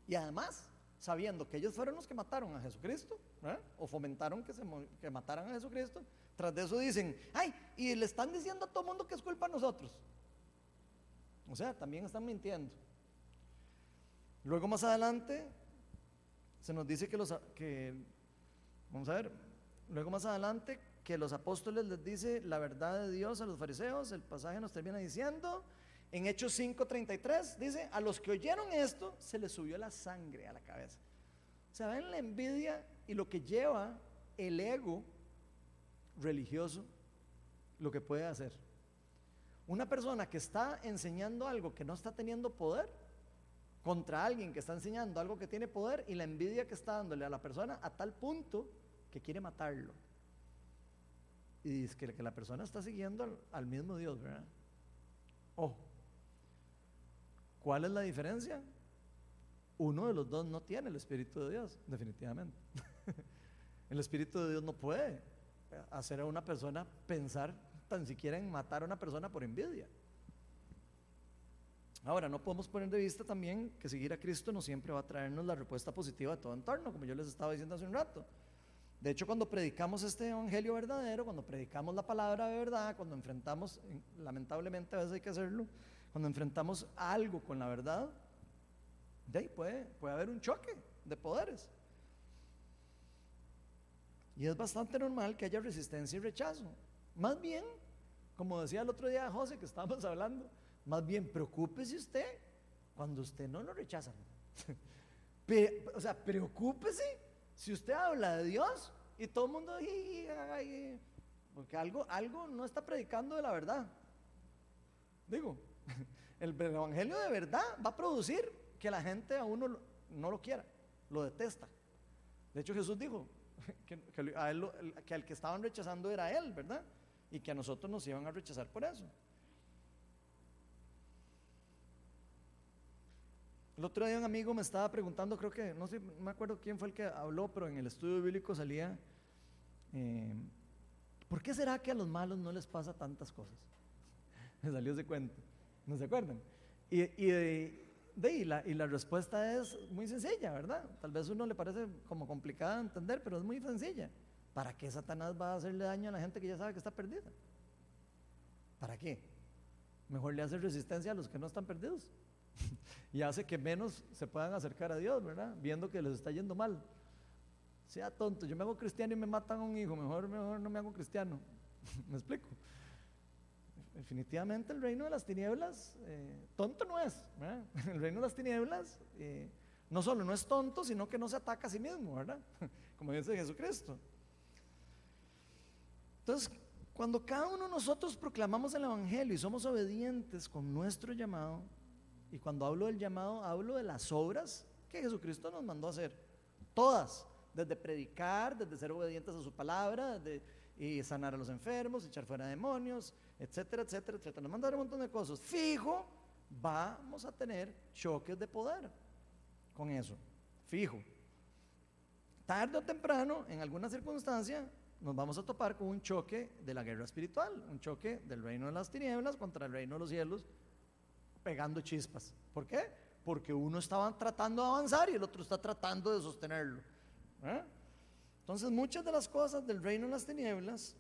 Y además, sabiendo que ellos fueron los que mataron a Jesucristo, o fomentaron que, se, que mataran a Jesucristo, tras de eso dicen, ay, y le están diciendo a todo el mundo que es culpa a nosotros. O sea, también están mintiendo. Luego más adelante se nos dice que los, que, vamos a ver, luego más adelante, que los apóstoles les dice la verdad de Dios a los fariseos, el pasaje nos termina diciendo, en Hechos 5:33 dice, a los que oyeron esto se les subió la sangre a la cabeza. O ven la envidia y lo que lleva el ego religioso, lo que puede hacer. Una persona que está enseñando algo que no está teniendo poder, contra alguien que está enseñando algo que tiene poder y la envidia que está dándole a la persona a tal punto que quiere matarlo. Y dice que, la persona está siguiendo al, mismo Dios, ¿verdad? Oh, ¿cuál es la diferencia? Uno de los dos no tiene el Espíritu de Dios, definitivamente. el Espíritu de Dios no puede hacer a una persona pensar tan siquiera en matar a una persona por envidia. Ahora, no podemos poner de vista también que seguir a Cristo no siempre va a traernos la respuesta positiva de todo entorno, como yo les estaba diciendo hace un rato. De hecho, cuando predicamos este evangelio verdadero, cuando predicamos la palabra de verdad, cuando enfrentamos, lamentablemente a veces hay que hacerlo, cuando enfrentamos algo con la verdad, de ahí puede, puede haber un choque de poderes. Y es bastante normal que haya resistencia y rechazo. Más bien, como decía el otro día José, que estábamos hablando, más bien, preocúpese usted cuando usted no lo rechaza. o sea, preocúpese si usted habla de Dios y todo el mundo, porque algo, algo no está predicando de la verdad. Digo, el evangelio de verdad va a producir que la gente a uno no lo quiera, lo detesta. De hecho, Jesús dijo que, que al que estaban rechazando era él, ¿verdad? Y que a nosotros nos iban a rechazar por eso. El otro día un amigo me estaba preguntando, creo que, no sé, no me acuerdo quién fue el que habló, pero en el estudio bíblico salía, eh, ¿por qué será que a los malos no les pasa tantas cosas? me salió ese cuento, ¿no se acuerdan? Y, de, la, y la respuesta es muy sencilla, ¿verdad? Tal vez a uno le parece como complicada de entender, pero es muy sencilla. ¿Para qué Satanás va a hacerle daño a la gente que ya sabe que está perdida? ¿Para qué? Mejor le hace resistencia a los que no están perdidos. y hace que menos se puedan acercar a Dios, ¿verdad? Viendo que les está yendo mal. Sea tonto, yo me hago cristiano y me matan a un hijo, mejor, mejor no me hago cristiano. ¿Me explico? Definitivamente el reino de las tinieblas, eh, tonto no es. ¿verdad? El reino de las tinieblas eh, no solo no es tonto, sino que no se ataca a sí mismo, ¿verdad? Como dice Jesucristo. Entonces, Cuando cada uno de nosotros proclamamos el Evangelio y somos obedientes con nuestro llamado, y cuando hablo del llamado, hablo de las obras que Jesucristo nos mandó hacer. Todas, desde predicar, desde ser obedientes a su palabra, y sanar a los enfermos, echar fuera demonios, etcétera, etcétera, etcétera. Nos mandaron un montón de cosas. Fijo, vamos a tener choques de poder con eso. Fijo. Tarde o temprano, en alguna circunstancia, nos vamos a topar con un choque de la guerra espiritual, un choque del reino de las tinieblas contra el reino de los cielos, pegando chispas. ¿Por qué? Porque uno estaba tratando de avanzar y el otro está tratando de sostenerlo. ¿eh? Entonces muchas de las cosas del reino de las tinieblas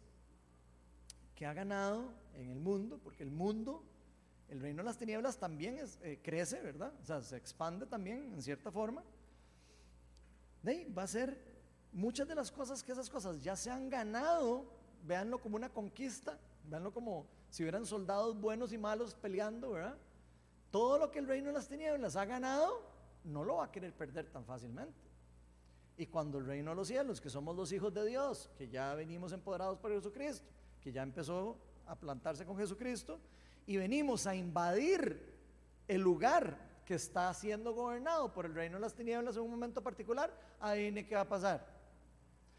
que ha ganado en el mundo, porque el mundo, el reino de las tinieblas también es, eh, crece, ¿verdad? O sea, se expande también en cierta forma. De va a ser muchas de las cosas que esas cosas ya se han ganado, véanlo como una conquista, véanlo como si hubieran soldados buenos y malos peleando, ¿verdad? Todo lo que el reino de las tinieblas ha ganado, no lo va a querer perder tan fácilmente. Y cuando el reino de los cielos, que somos los hijos de Dios, que ya venimos empoderados por Jesucristo, que ya empezó a plantarse con Jesucristo, y venimos a invadir el lugar que está siendo gobernado por el reino de las tinieblas en un momento particular, ahí ni qué va a pasar.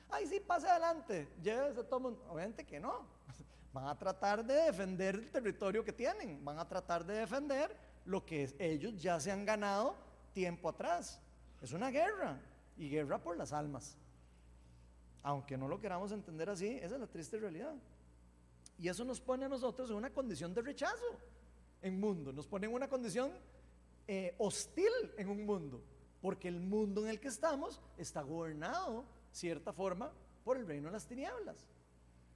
Ay, sí, pase adelante, llévese todo mundo. Obviamente que no. Van a tratar de defender el territorio que tienen, van a tratar de defender lo que ellos ya se han ganado tiempo atrás. Es una guerra y guerra por las almas. Aunque no lo queramos entender así, esa es la triste realidad. Y eso nos pone a nosotros en una condición de rechazo en mundo, nos pone en una condición eh, hostil en un mundo, porque el mundo en el que estamos está gobernado, cierta forma, por el reino de las tinieblas.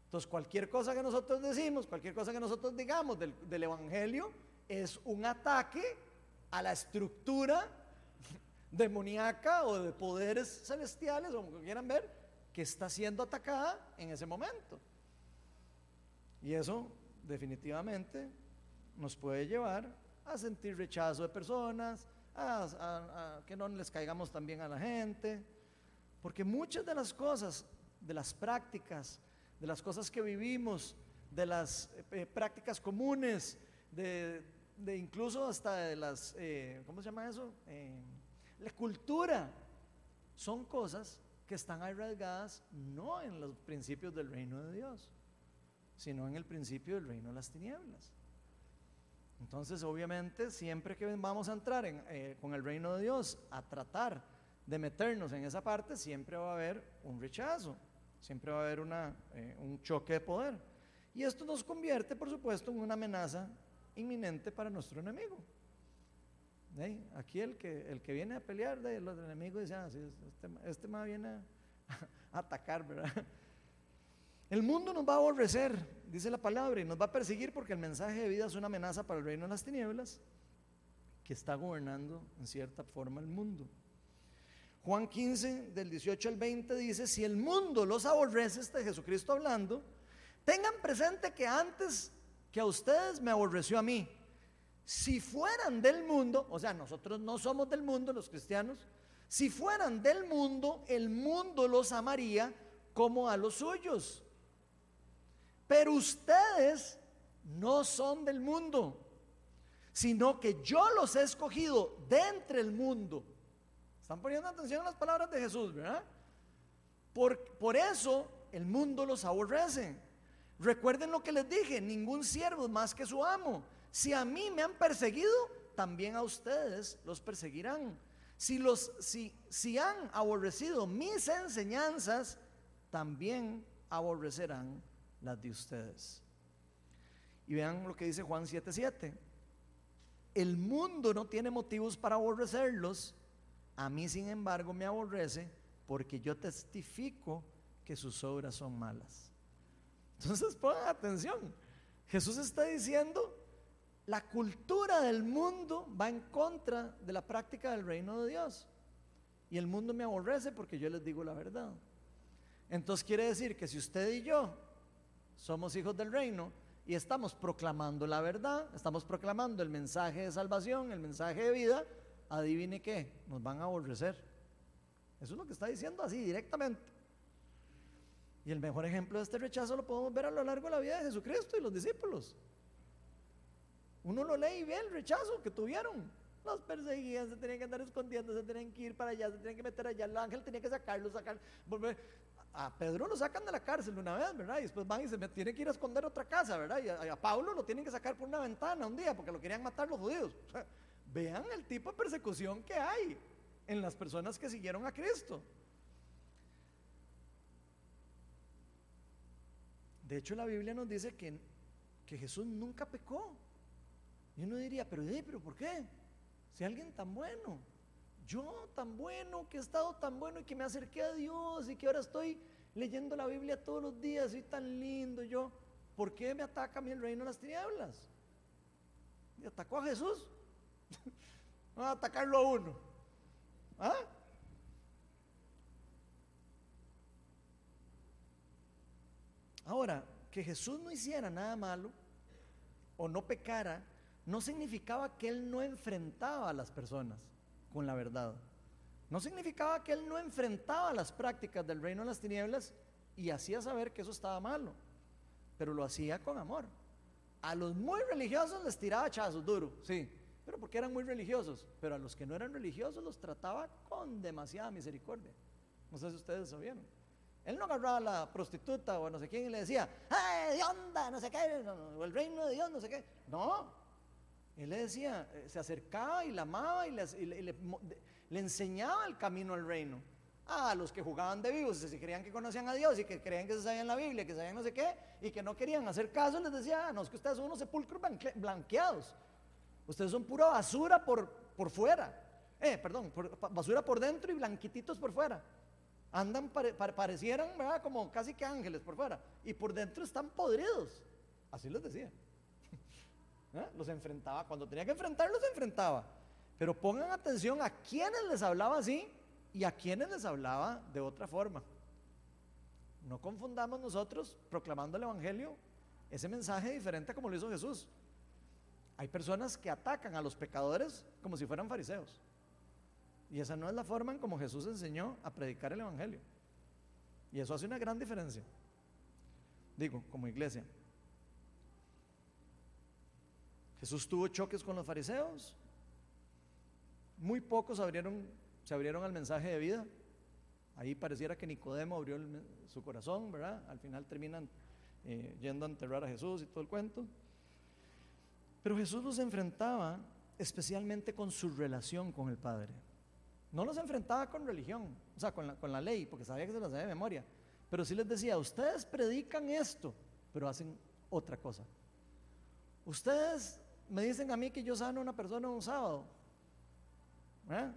Entonces, cualquier cosa que nosotros decimos, cualquier cosa que nosotros digamos del, del Evangelio, es un ataque a la estructura demoníaca o de poderes celestiales, como quieran ver, que está siendo atacada en ese momento. Y eso definitivamente nos puede llevar a sentir rechazo de personas, a, que no les caigamos también a la gente, porque muchas de las cosas, de las prácticas, de las cosas que vivimos, de las eh, eh, prácticas comunes, de, incluso hasta de las, eh, ¿cómo se llama eso? La cultura son cosas que están arraigadas no en los principios del reino de Dios, sino en el principio del reino de las tinieblas. Entonces, obviamente, siempre que vamos a entrar eh, con el reino de Dios a tratar de meternos en esa parte, siempre va a haber un rechazo, siempre va a haber una, eh, un choque de poder. Y esto nos convierte, por supuesto, en una amenaza inminente para nuestro enemigo. Aquí el que, el que viene a pelear de los enemigos dice, ah, este, este más viene a, atacar. El mundo nos va a aborrecer, dice la palabra, y nos va a perseguir porque el mensaje de vida es una amenaza para el reino de las tinieblas que está gobernando en cierta forma el mundo. Juan 15, del 18 al 20, dice, si el mundo los aborrece, este Jesucristo hablando, tengan presente que antes que a ustedes me aborreció a mí si fueran del mundo, o sea, nosotros no somos del mundo, los cristianos, si fueran del mundo, el mundo los amaría como a los suyos. Pero ustedes no son del mundo, sino que yo los he escogido de entre el mundo. Están poniendo atención a las palabras de Jesús, ¿verdad? Por, por eso el mundo los aborrece. Recuerden lo que les dije, ningún siervo más que su amo. Si a mí me han perseguido, también a ustedes los perseguirán. Si, los, si, si han aborrecido mis enseñanzas, también aborrecerán las de ustedes. Y vean lo que dice Juan 7:7. El mundo no tiene motivos para aborrecerlos. A mí, sin embargo, me aborrece porque yo testifico que sus obras son malas. Entonces, pongan atención. Jesús está diciendo la cultura del mundo va en contra de la práctica del reino de Dios. Y el mundo me aborrece porque yo les digo la verdad. Entonces quiere decir que si usted y yo somos hijos del reino y estamos proclamando la verdad, estamos proclamando el mensaje de salvación, el mensaje de vida, adivine qué, nos van a aborrecer. Eso es lo que está diciendo así directamente. Y el mejor ejemplo de este rechazo lo podemos ver a lo largo de la vida de Jesucristo y los discípulos. Uno lo lee y ve el rechazo que tuvieron. Los perseguían, se tenían que andar escondiendo, se tenían que ir para allá, se tenían que meter allá. El ángel tenía que sacarlo, sacar, volver. A Pedro lo sacan de la cárcel una vez, ¿verdad? Y después van y se tienen que ir a esconder a otra casa, ¿verdad? Y a, Pablo lo tienen que sacar por una ventana un día porque lo querían matar los judíos. vean el tipo de persecución que hay en las personas que siguieron a Cristo. De hecho, la Biblia nos dice que, que Jesús nunca pecó. Y uno diría, pero, pero ¿por qué? Si alguien tan bueno, yo tan bueno, que he estado tan bueno y que me acerqué a Dios y que ahora estoy leyendo la Biblia todos los días, y tan lindo yo, ¿por qué me ataca a mí el reino de las tinieblas? Y atacó a Jesús. Vamos a atacarlo a uno. ¿Ah? Ahora, que Jesús no hiciera nada malo o no pecara, no significaba que Él no enfrentaba a las personas con la verdad. No significaba que Él no enfrentaba las prácticas del reino de las tinieblas y hacía saber que eso estaba malo, pero lo hacía con amor. A los muy religiosos les tiraba chazos duro, sí, pero porque eran muy religiosos, pero a los que no eran religiosos los trataba con demasiada misericordia. No sé si ustedes sabían. Él no agarraba a la prostituta o a no sé quién y le decía, ¡ay, de onda! No sé qué, o el reino de Dios, no sé qué. No. Él le decía, eh, se acercaba y la amaba y, le, enseñaba el camino al reino. A los que jugaban de vivos, si creían que conocían a Dios y que creían que se sabían la Biblia, que sabían no sé qué, y que no querían hacer caso, les decía, ah, no, es que ustedes son unos sepulcros blanqueados. Ustedes son pura basura por, por fuera. Eh, perdón, basura por dentro y blanquititos por fuera. Andan, parecieran, ¿verdad? Como casi que ángeles por fuera. Y por dentro están podridos. Así les decía. ¿Eh? Los enfrentaba. Cuando tenía que enfrentarlos, los enfrentaba. Pero pongan atención a quienes les hablaba así y a quienes les hablaba de otra forma. No confundamos nosotros proclamando el Evangelio ese mensaje diferente como lo hizo Jesús. Hay personas que atacan a los pecadores como si fueran fariseos. Y esa no es la forma en como Jesús enseñó a predicar el Evangelio. Y eso hace una gran diferencia. Digo, como iglesia. Jesús tuvo choques con los fariseos. Muy pocos abrieron, se abrieron al mensaje de vida. Ahí pareciera que Nicodemo abrió su corazón, ¿verdad? Al final terminan eh, yendo a enterrar a Jesús y todo el cuento. Pero Jesús los enfrentaba especialmente con su relación con el Padre. No los enfrentaba con religión, o sea, con la, con la ley, porque sabía que se las sabía de memoria. Pero sí les decía, ustedes predican esto, pero hacen otra cosa. Ustedes me dicen a mí que yo sano a una persona un sábado. ¿eh?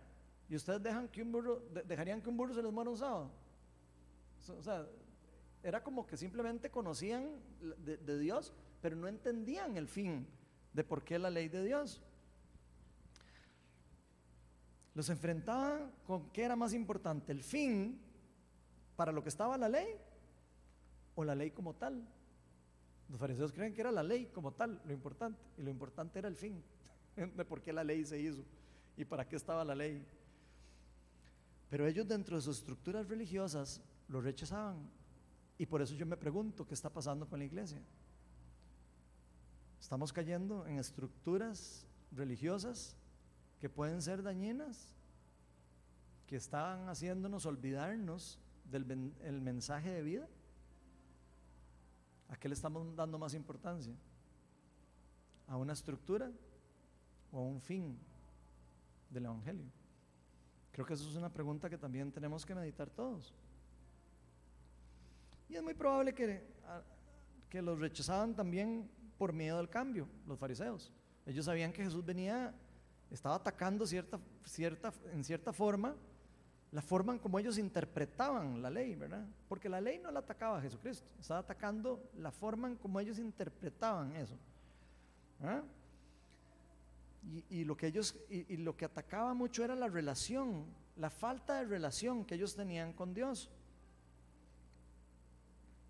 Y ustedes dejan que un burro, dejarían que un burro se les muera un sábado. O sea, era como que simplemente conocían de Dios, pero no entendían el fin de por qué la ley de Dios. Los enfrentaba con qué era más importante, el fin para lo que estaba la ley o la ley como tal. Los fariseos creen que era la ley como tal lo importante y lo importante era el fin de por qué la ley se hizo y para qué estaba la ley. Pero ellos dentro de sus estructuras religiosas lo rechazaban y por eso yo me pregunto qué está pasando con la iglesia. Estamos cayendo en estructuras religiosas que pueden ser dañinas, que están haciéndonos olvidarnos del el mensaje de vida? ¿A qué le estamos dando más importancia? ¿A una estructura o a un fin del Evangelio? Creo que eso es una pregunta que también tenemos que meditar todos. Y es muy probable que, que los rechazaban también por miedo al cambio, los fariseos. Ellos sabían que Jesús venía estaba atacando cierta, cierta, en cierta forma la forma en como ellos interpretaban la ley, ¿verdad? Porque la ley no la atacaba a Jesucristo, estaba atacando la forma en como ellos interpretaban eso. Y, lo que ellos, y, lo que atacaba mucho era la relación, la falta de relación que ellos tenían con Dios.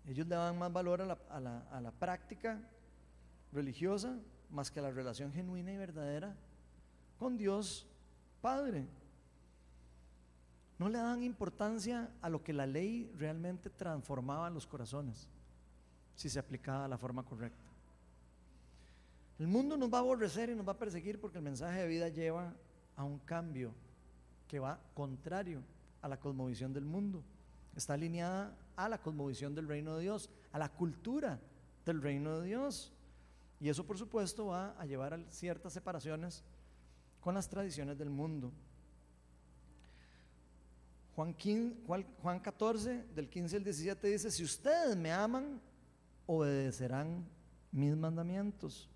Ellos le daban más valor a la, práctica religiosa más que a la relación genuina y verdadera con Dios Padre. no le dan importancia a lo que la ley realmente transformaba los corazones, si se aplicaba de la forma correcta. El mundo nos va a aborrecer y nos va a perseguir porque el mensaje de vida lleva a un cambio que va contrario a la cosmovisión del mundo. Está alineada a la cosmovisión del reino de Dios, a la cultura del reino de Dios. Y eso por supuesto va a llevar a ciertas separaciones con las tradiciones del mundo. Juan, 15, Juan 14, del 15 al 17 dice, si ustedes me aman, obedecerán mis mandamientos.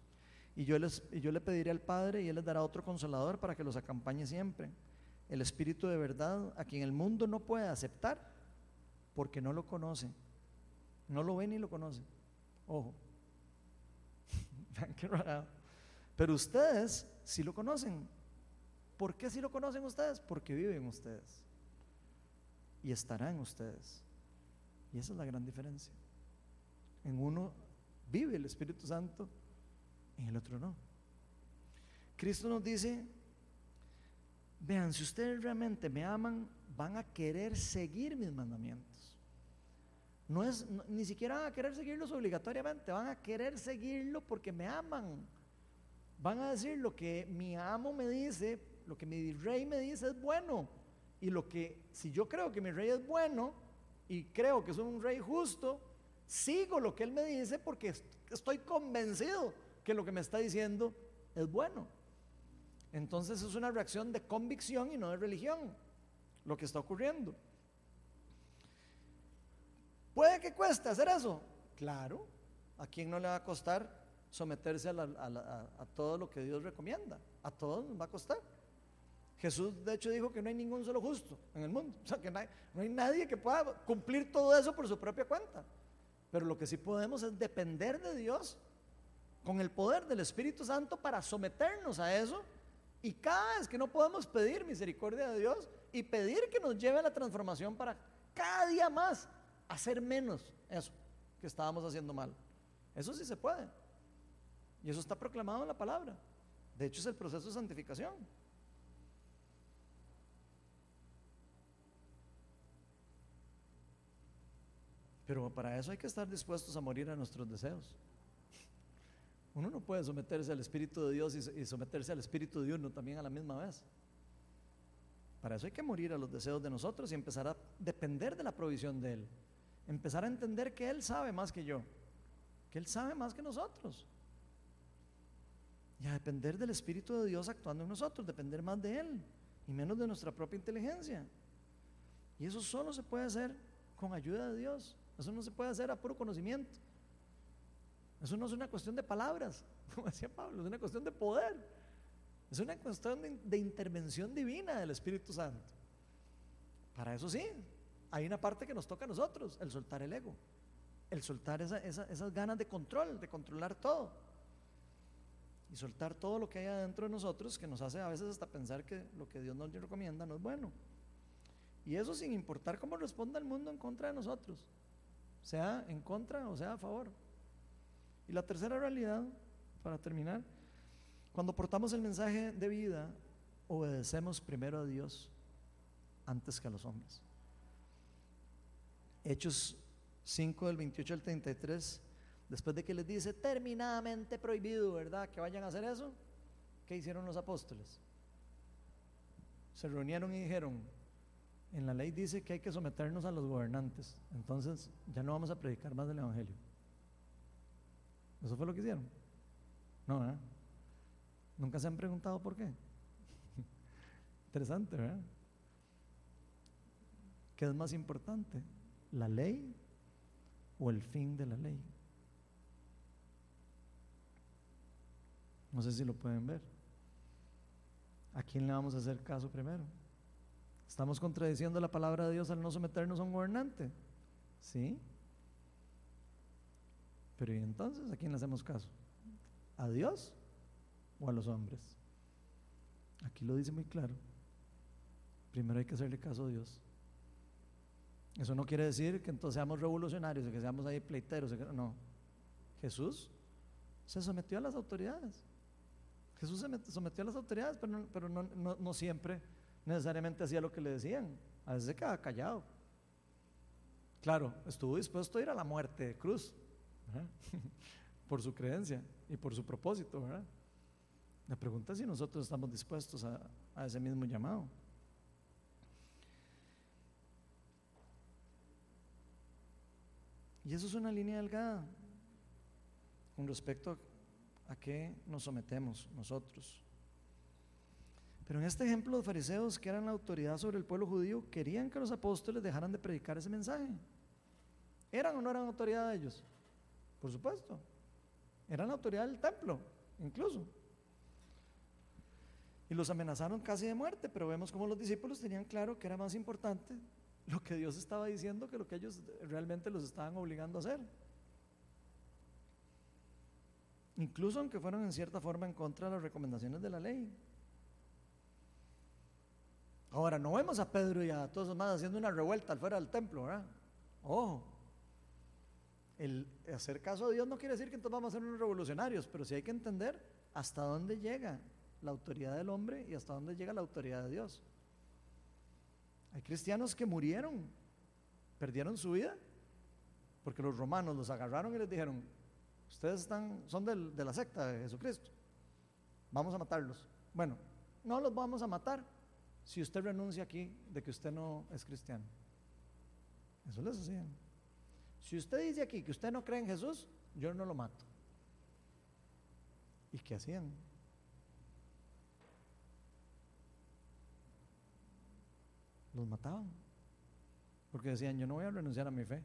Y yo, les, y yo le pediré al Padre y Él les dará otro consolador para que los acompañe siempre. El Espíritu de verdad, a quien el mundo no puede aceptar porque no lo conoce. No lo ve ni lo conoce. Ojo. Pero ustedes sí lo conocen. ¿Por qué sí lo conocen ustedes? Porque viven ustedes. Y estarán ustedes. Y esa es la gran diferencia. En uno vive el Espíritu Santo, en el otro no. Cristo nos dice, vean, si ustedes realmente me aman, van a querer seguir mis mandamientos. No es, ni siquiera van a querer seguirlos obligatoriamente, van a querer seguirlo porque me aman. Van a decir lo que mi amo me dice, lo que mi rey me dice es bueno. Y lo que, si yo creo que mi rey es bueno y creo que es un rey justo, sigo lo que él me dice porque estoy convencido que lo que me está diciendo es bueno. Entonces es una reacción de convicción y no de religión, lo que está ocurriendo. ¿Puede que cueste hacer eso? Claro. ¿A quién no le va a costar someterse a, todo lo que Dios recomienda? A todos nos va a costar. Jesús de hecho dijo que no hay ningún solo justo en el mundo. O sea, que no hay, no hay nadie que pueda cumplir todo eso por su propia cuenta. Pero lo que sí podemos es depender de Dios con el poder del Espíritu Santo para someternos a eso. Y cada vez que no podemos pedir misericordia de Dios y pedir que nos lleve a la transformación para cada día más hacer menos eso que estábamos haciendo mal. Eso sí se puede. Y eso está proclamado en la palabra. De hecho es el proceso de santificación. Pero para eso hay que estar dispuestos a morir a nuestros deseos. Uno no puede someterse al Espíritu de Dios y someterse al Espíritu de uno también a la misma vez. Para eso hay que morir a los deseos de nosotros y empezar a depender de la provisión de Él empezar a entender que Él sabe más que yo, que Él sabe más que nosotros. Y a depender del Espíritu de Dios actuando en nosotros, depender más de Él y menos de nuestra propia inteligencia. Y eso solo se puede hacer con ayuda de Dios. Eso no se puede hacer a puro conocimiento. Eso no es una cuestión de palabras, como decía Pablo, es una cuestión de poder. Es una cuestión de, intervención divina del Espíritu Santo. Para eso sí, hay una parte que nos toca a nosotros, el soltar el ego, el soltar esas ganas de control, de controlar todo. Y soltar todo lo que hay adentro de nosotros que nos hace a veces hasta pensar que lo que Dios nos recomienda no es bueno. Y eso sin importar cómo responda el mundo en contra de nosotros, sea en contra o sea a favor. Y la tercera realidad, para terminar, cuando portamos el mensaje de vida, obedecemos primero a Dios antes que a los hombres. Hechos 5 del 28 al 33, después de que les dice terminadamente prohibido, ¿verdad? Que vayan a hacer eso, ¿qué hicieron los apóstoles? Se reunieron y dijeron, en la ley dice que hay que someternos a los gobernantes, entonces ya no vamos a predicar más del Evangelio. Eso fue lo que hicieron. No, ¿verdad? Nunca se han preguntado por qué. Interesante, ¿verdad? ¿Qué es más importante? la ley o el fin de la ley. No sé si lo pueden ver. ¿A quién le vamos a hacer caso primero? ¿Estamos contradiciendo la palabra de Dios al no someternos a un gobernante? ¿Sí? Pero ¿y entonces a quién le hacemos caso? ¿A Dios o a los hombres? Aquí lo dice muy claro. Primero hay que hacerle caso a Dios. Eso no quiere decir que entonces seamos revolucionarios que seamos ahí pleiteros. No. Jesús se sometió a las autoridades. Jesús se sometió a las autoridades, pero, no, siempre necesariamente hacía lo que le decían. a veces se queda callado. Claro, estuvo dispuesto a ir a la muerte de cruz por su creencia y por su propósito, ¿verdad? La pregunta es si nosotros estamos dispuestos a ese mismo llamado. Y eso es una línea delgada con respecto a qué nos sometemos nosotros. Pero en este ejemplo, los fariseos, que eran la autoridad sobre el pueblo judío, querían que los apóstoles dejaran de predicar ese mensaje. ¿Eran o no eran autoridad de ellos? Por supuesto. Eran la autoridad del templo, incluso. Y los amenazaron casi de muerte, pero vemos como los discípulos tenían claro que era más importante lo que Dios estaba diciendo que lo que ellos realmente los estaban obligando a hacer. Incluso aunque fueron en cierta forma en contra de las recomendaciones de la ley. Ahora, no vemos a Pedro y a todos los demás haciendo una revuelta al fuera del templo, ¿verdad? Ojo. El hacer caso a Dios no quiere decir que entonces vamos a ser unos revolucionarios, pero sí hay que entender hasta dónde llega la autoridad del hombre y hasta dónde llega la autoridad de Dios. Hay cristianos que murieron, perdieron su vida, porque los romanos los agarraron y les dijeron, ustedes están, son de la secta de Jesucristo, vamos a matarlos. Bueno, no los vamos a matar si usted renuncia aquí de que usted no es cristiano. Eso les hacían. Si usted dice aquí que usted no cree en Jesús, yo no lo mato. ¿Y qué hacían? los mataban. Porque decían, yo no voy a renunciar a mi fe.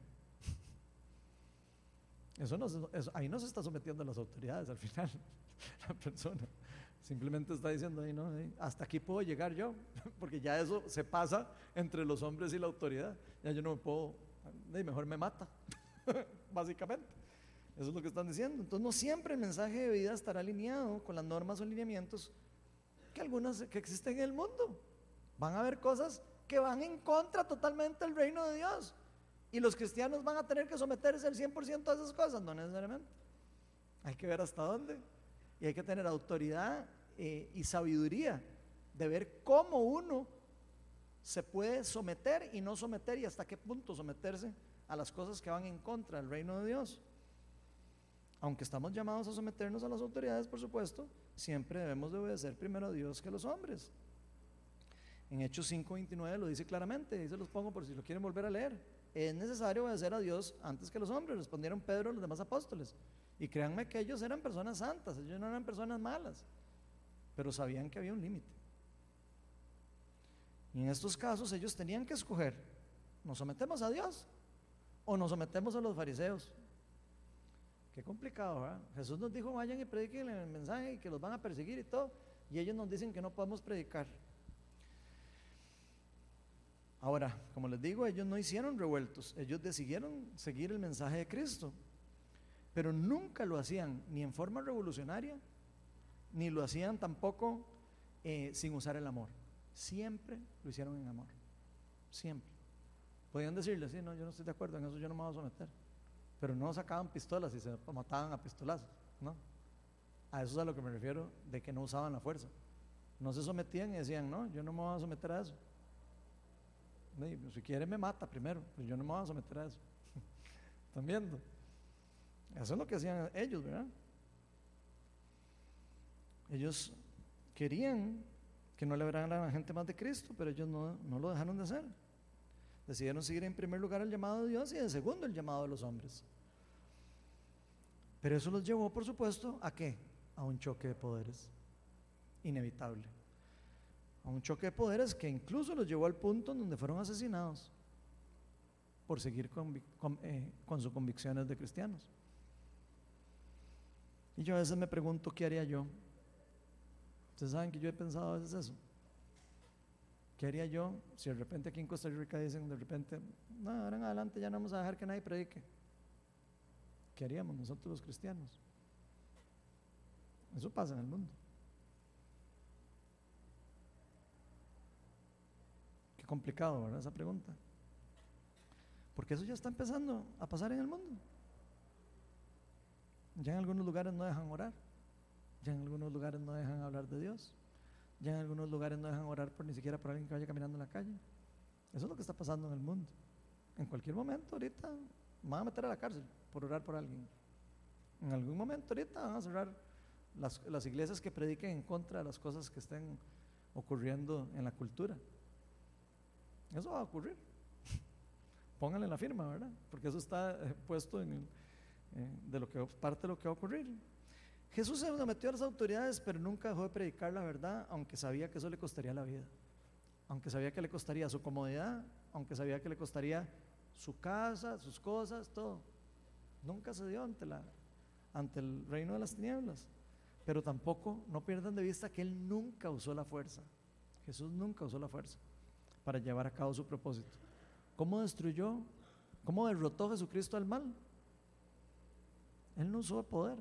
Eso no, ahí no se está sometiendo a las autoridades al final. La persona simplemente está diciendo, ahí no, hasta aquí puedo llegar yo, porque ya eso se pasa entre los hombres y la autoridad. Ya yo no me puedo, mejor me mata, básicamente. Eso es lo que están diciendo. Entonces no siempre el mensaje de vida estará alineado con las normas o lineamientos que algunas que existen en el mundo. Van a haber cosas que van en contra totalmente del reino de Dios. Y los cristianos van a tener que someterse al 100% a esas cosas, no necesariamente. Hay que ver hasta dónde. Y hay que tener autoridad eh, y sabiduría de ver cómo uno se puede someter y no someter y hasta qué punto someterse a las cosas que van en contra del reino de Dios. Aunque estamos llamados a someternos a las autoridades, por supuesto, siempre debemos de obedecer primero a Dios que a los hombres. En Hechos 5:29 lo dice claramente, y se los pongo por si lo quieren volver a leer. Es necesario obedecer a Dios antes que los hombres, respondieron Pedro y los demás apóstoles. Y créanme que ellos eran personas santas, ellos no eran personas malas, pero sabían que había un límite. Y en estos casos ellos tenían que escoger, ¿nos sometemos a Dios o nos sometemos a los fariseos? Qué complicado, ¿verdad? Jesús nos dijo, vayan y prediquen el mensaje y que los van a perseguir y todo, y ellos nos dicen que no podemos predicar. Ahora, como les digo, ellos no hicieron revueltos, ellos decidieron seguir el mensaje de Cristo, pero nunca lo hacían ni en forma revolucionaria, ni lo hacían tampoco eh, sin usar el amor. Siempre lo hicieron en amor, siempre. Podían decirle, sí, no, yo no estoy de acuerdo en eso, yo no me voy a someter. Pero no sacaban pistolas y se mataban a pistolazos, ¿no? A eso es a lo que me refiero de que no usaban la fuerza. No se sometían y decían, no, yo no me voy a someter a eso. Si quiere me mata primero, pues yo no me voy a someter a eso. ¿Están viendo? Eso es lo que hacían ellos, ¿verdad? Ellos querían que no le hablaran a la gente más de Cristo, pero ellos no, no lo dejaron de hacer. Decidieron seguir en primer lugar el llamado de Dios y en segundo el llamado de los hombres. Pero eso los llevó, por supuesto, ¿a qué? A un choque de poderes inevitable a un choque de poderes que incluso los llevó al punto en donde fueron asesinados por seguir eh, con, sus convicciones de cristianos. Y yo a veces me pregunto, ¿qué haría yo? Ustedes saben que yo he pensado a veces eso. ¿Qué haría yo si de repente aquí en Costa Rica dicen de repente, no, ahora en adelante ya no vamos a dejar que nadie predique? ¿Qué haríamos nosotros los cristianos? Eso pasa en el mundo. complicado, ¿verdad? Esa pregunta. Porque eso ya está empezando a pasar en el mundo. Ya en algunos lugares no dejan orar. Ya en algunos lugares no dejan hablar de Dios. Ya en algunos lugares no dejan orar por ni siquiera por alguien que vaya caminando en la calle. Eso es lo que está pasando en el mundo. En cualquier momento ahorita van a meter a la cárcel por orar por alguien. En algún momento ahorita van a cerrar las, las iglesias que prediquen en contra de las cosas que estén ocurriendo en la cultura. Eso va a ocurrir. Pónganle la firma, ¿verdad? Porque eso está eh, puesto en eh, de lo que parte lo que va a ocurrir. Jesús se sometió a las autoridades, pero nunca dejó de predicar la verdad, aunque sabía que eso le costaría la vida, aunque sabía que le costaría su comodidad, aunque sabía que le costaría su casa, sus cosas, todo. Nunca se dio ante, la, ante el reino de las tinieblas. Pero tampoco, no pierdan de vista que Él nunca usó la fuerza. Jesús nunca usó la fuerza para llevar a cabo su propósito. ¿Cómo destruyó? ¿Cómo derrotó Jesucristo al mal? Él no usó el poder,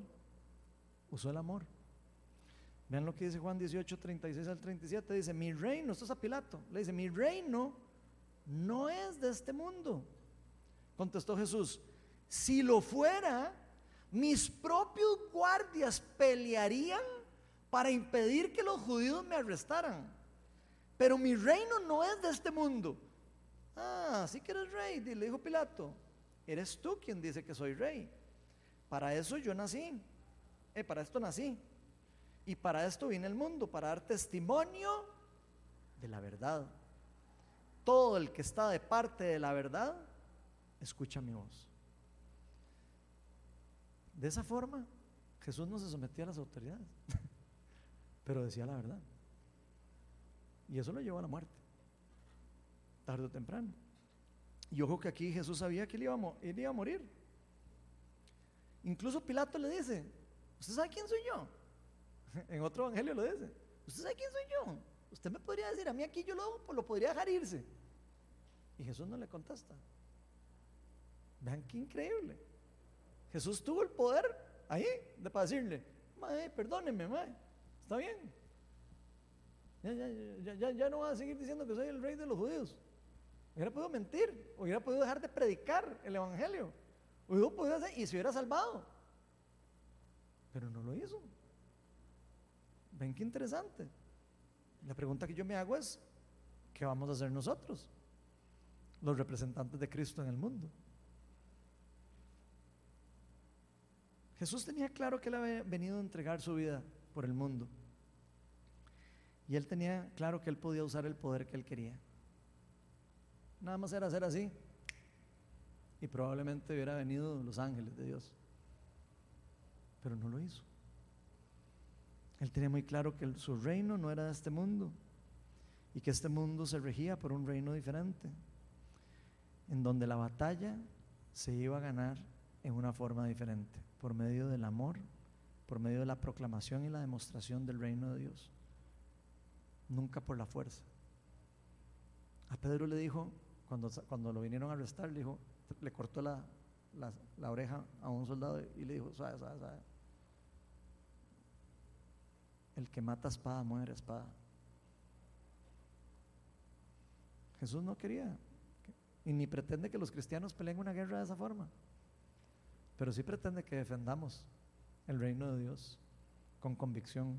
usó el amor. Vean lo que dice Juan 18, 36 al 37. Dice, mi reino, esto es a Pilato, le dice, mi reino no es de este mundo. Contestó Jesús, si lo fuera, mis propios guardias pelearían para impedir que los judíos me arrestaran. Pero mi reino no es de este mundo. Ah, sí que eres rey, le dijo Pilato. Eres tú quien dice que soy rey. Para eso yo nací. Eh, para esto nací. Y para esto vine al mundo, para dar testimonio de la verdad. Todo el que está de parte de la verdad, escucha mi voz. De esa forma, Jesús no se sometía a las autoridades, pero decía la verdad. Y eso lo llevó a la muerte, tarde o temprano. Y ojo que aquí Jesús sabía que él iba a, él iba a morir. Incluso Pilato le dice, ¿usted sabe quién soy yo? En otro evangelio lo dice, ¿usted sabe quién soy yo? Usted me podría decir, a mí aquí yo lo, lo podría dejar irse. Y Jesús no le contesta. Vean qué increíble. Jesús tuvo el poder ahí de para decirle, mae, perdóneme, mae, está bien. Ya, ya, ya, ya, no va a seguir diciendo que soy el rey de los judíos. Hubiera podido mentir, hubiera podido dejar de predicar el evangelio y se hubiera salvado. Pero no lo hizo. Ven qué interesante. La pregunta que yo me hago es, ¿qué vamos a hacer nosotros? Los representantes de Cristo en el mundo. Jesús tenía claro que él había venido a entregar su vida por el mundo. Y él tenía claro que él podía usar el poder que él quería. Nada más era hacer así y probablemente hubiera venido los ángeles de Dios. Pero no lo hizo. Él tenía muy claro que su reino no era de este mundo y que este mundo se regía por un reino diferente, en donde la batalla se iba a ganar en una forma diferente, por medio del amor, por medio de la proclamación y la demostración del reino de Dios, nunca por la fuerza. A Pedro le dijo, cuando, cuando lo vinieron a arrestar, le dijo, le cortó la, la, oreja a un soldado y le dijo, sabe, sabe, sabe. El que mata espada muere espada. Jesús no quería y ni pretende que los cristianos peleen una guerra de esa forma, pero sí pretende que defendamos el reino de Dios con convicción,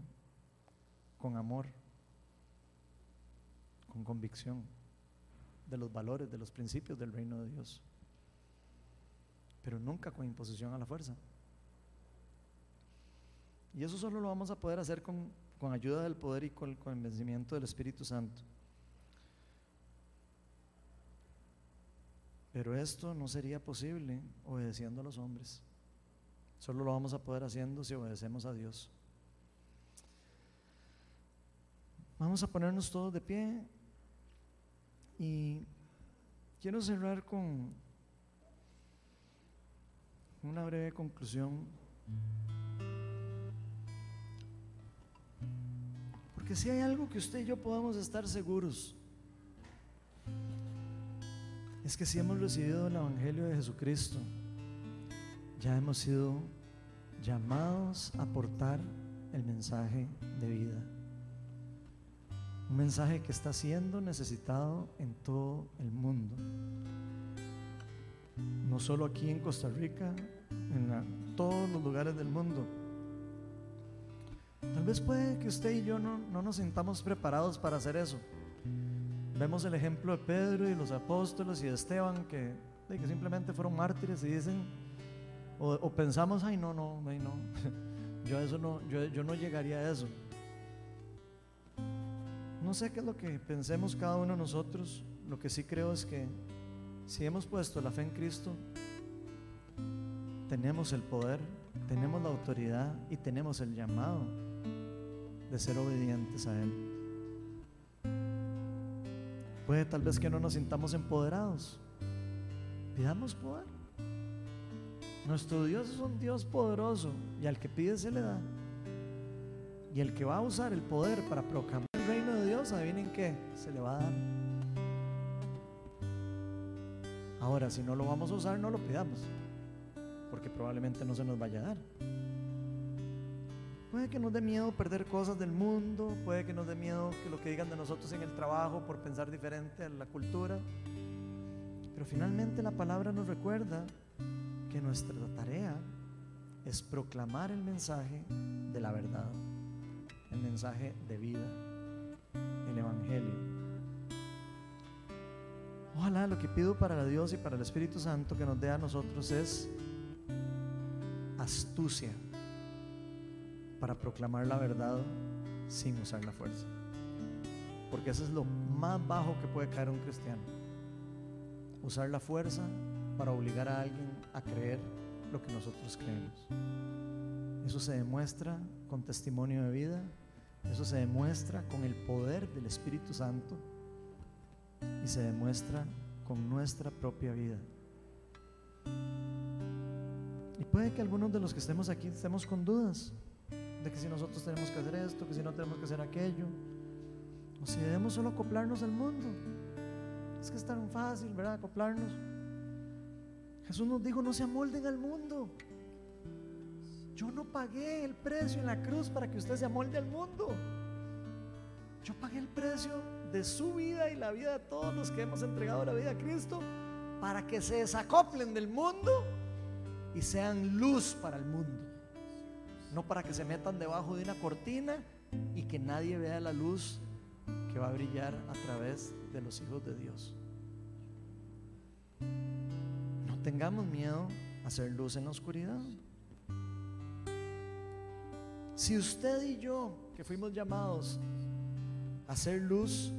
con amor, con convicción de los valores, de los principios del reino de Dios pero nunca con imposición a la fuerza. Y eso solo lo vamos a poder hacer con, ayuda del poder y con el convencimiento del Espíritu Santo. Pero esto no sería posible obedeciendo a los hombres. Solo lo vamos a poder haciendo si obedecemos a Dios. Vamos a ponernos todos de pie y quiero cerrar con una breve conclusión. Porque si hay algo que usted y yo podamos estar seguros, es que si hemos recibido el Evangelio de Jesucristo, ya hemos sido llamados a portar el mensaje de vida. Un mensaje que está siendo necesitado en todo el mundo no solo aquí en Costa Rica, en todos los lugares del mundo. Tal vez puede que usted y yo no, no nos sintamos preparados para hacer eso, vemos el ejemplo de Pedro y los apóstoles y de Esteban que, que simplemente fueron mártires y dicen, o, pensamos, ay no, no, ay no, yo, eso no yo, yo no llegaría a eso. No sé qué es lo que pensemos cada uno de nosotros, lo que sí creo es que si hemos puesto la fe en Cristo, tenemos el poder, tenemos la autoridad y tenemos el llamado de ser obedientes a Él. Puede tal vez que no nos sintamos empoderados. Pidamos poder. Nuestro Dios es un Dios poderoso y al que pide se le da. Y el que va a usar el poder para proclamar el reino de Dios, adivinen qué, se le va a dar. Ahora, si no lo vamos a usar, no lo pidamos, porque probablemente no se nos vaya a dar. Puede que nos dé miedo perder cosas del mundo, puede que nos dé miedo que lo que digan de nosotros en el trabajo por pensar diferente a la cultura. Pero finalmente la palabra nos recuerda que nuestra tarea es proclamar el mensaje de la verdad, el mensaje de vida, el Evangelio. Ojalá lo que pido para Dios y para el Espíritu Santo que nos dé a nosotros es astucia para proclamar la verdad sin usar la fuerza. Porque eso es lo más bajo que puede caer un cristiano. Usar la fuerza para obligar a alguien a creer lo que nosotros creemos. Eso se demuestra con testimonio de vida, eso se demuestra con el poder del Espíritu Santo y se demuestra con nuestra propia vida. Y puede que algunos de los que estemos aquí estemos con dudas de que si nosotros tenemos que hacer esto, que si no tenemos que hacer aquello, o si debemos solo acoplarnos al mundo. Es que es tan fácil, ¿verdad? Acoplarnos. Jesús nos dijo, no se amolden al mundo. Yo no pagué el precio en la cruz para que usted se amolde al mundo. Yo pagué el precio de su vida y la vida de todos los que hemos entregado la vida a Cristo para que se desacoplen del mundo y sean luz para el mundo no para que se metan debajo de una cortina y que nadie vea la luz que va a brillar a través de los hijos de Dios. No tengamos miedo a hacer luz en la oscuridad. Si usted y yo, que fuimos llamados a hacer luz,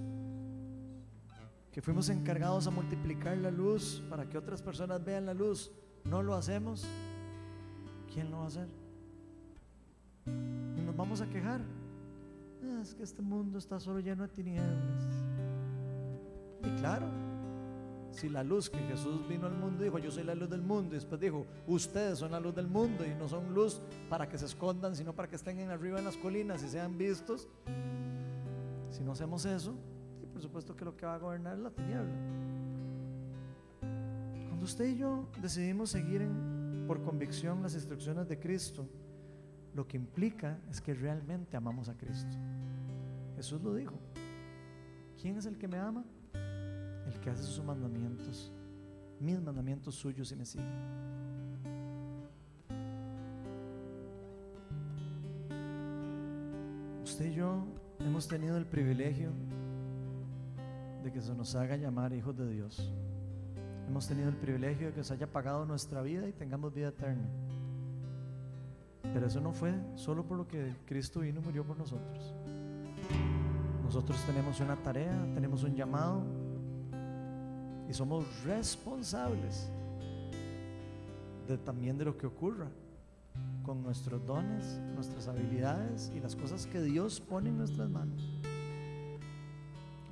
que fuimos encargados a multiplicar la luz para que otras personas vean la luz, no lo hacemos, ¿quién lo va a hacer? Y nos vamos a quejar. Ah, es que este mundo está solo lleno de tinieblas. Y claro, si la luz que Jesús vino al mundo dijo, yo soy la luz del mundo, y después dijo, ustedes son la luz del mundo y no son luz para que se escondan, sino para que estén en arriba en las colinas y sean vistos. Si no hacemos eso, por supuesto que lo que va a gobernar es la tiniebla. Cuando usted y yo decidimos seguir por convicción las instrucciones de Cristo, lo que implica es que realmente amamos a Cristo. Jesús lo dijo. ¿Quién es el que me ama? El que hace sus mandamientos, mis mandamientos suyos y me sigue. Usted y yo hemos tenido el privilegio de que se nos haga llamar hijos de Dios. Hemos tenido el privilegio de que se haya pagado nuestra vida y tengamos vida eterna. Pero eso no fue solo por lo que Cristo vino y murió por nosotros. Nosotros tenemos una tarea, tenemos un llamado y somos responsables de, también de lo que ocurra con nuestros dones, nuestras habilidades y las cosas que Dios pone en nuestras manos.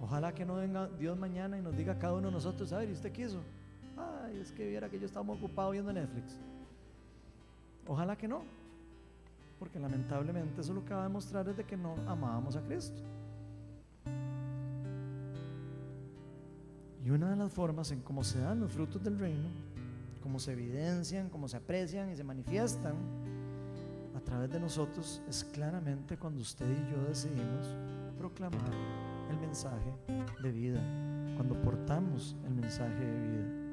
Ojalá que no venga Dios mañana y nos diga a cada uno de nosotros, a ver, ¿y usted quiso? Ay, es que viera que yo estaba ocupado viendo Netflix. Ojalá que no porque lamentablemente eso lo que va a demostrar es que no amábamos a Cristo. Y una de las formas en cómo se dan los frutos del reino, cómo se evidencian, cómo se aprecian y se manifiestan a través de nosotros, es claramente cuando usted y yo decidimos proclamar el mensaje de vida, cuando portamos el mensaje de vida.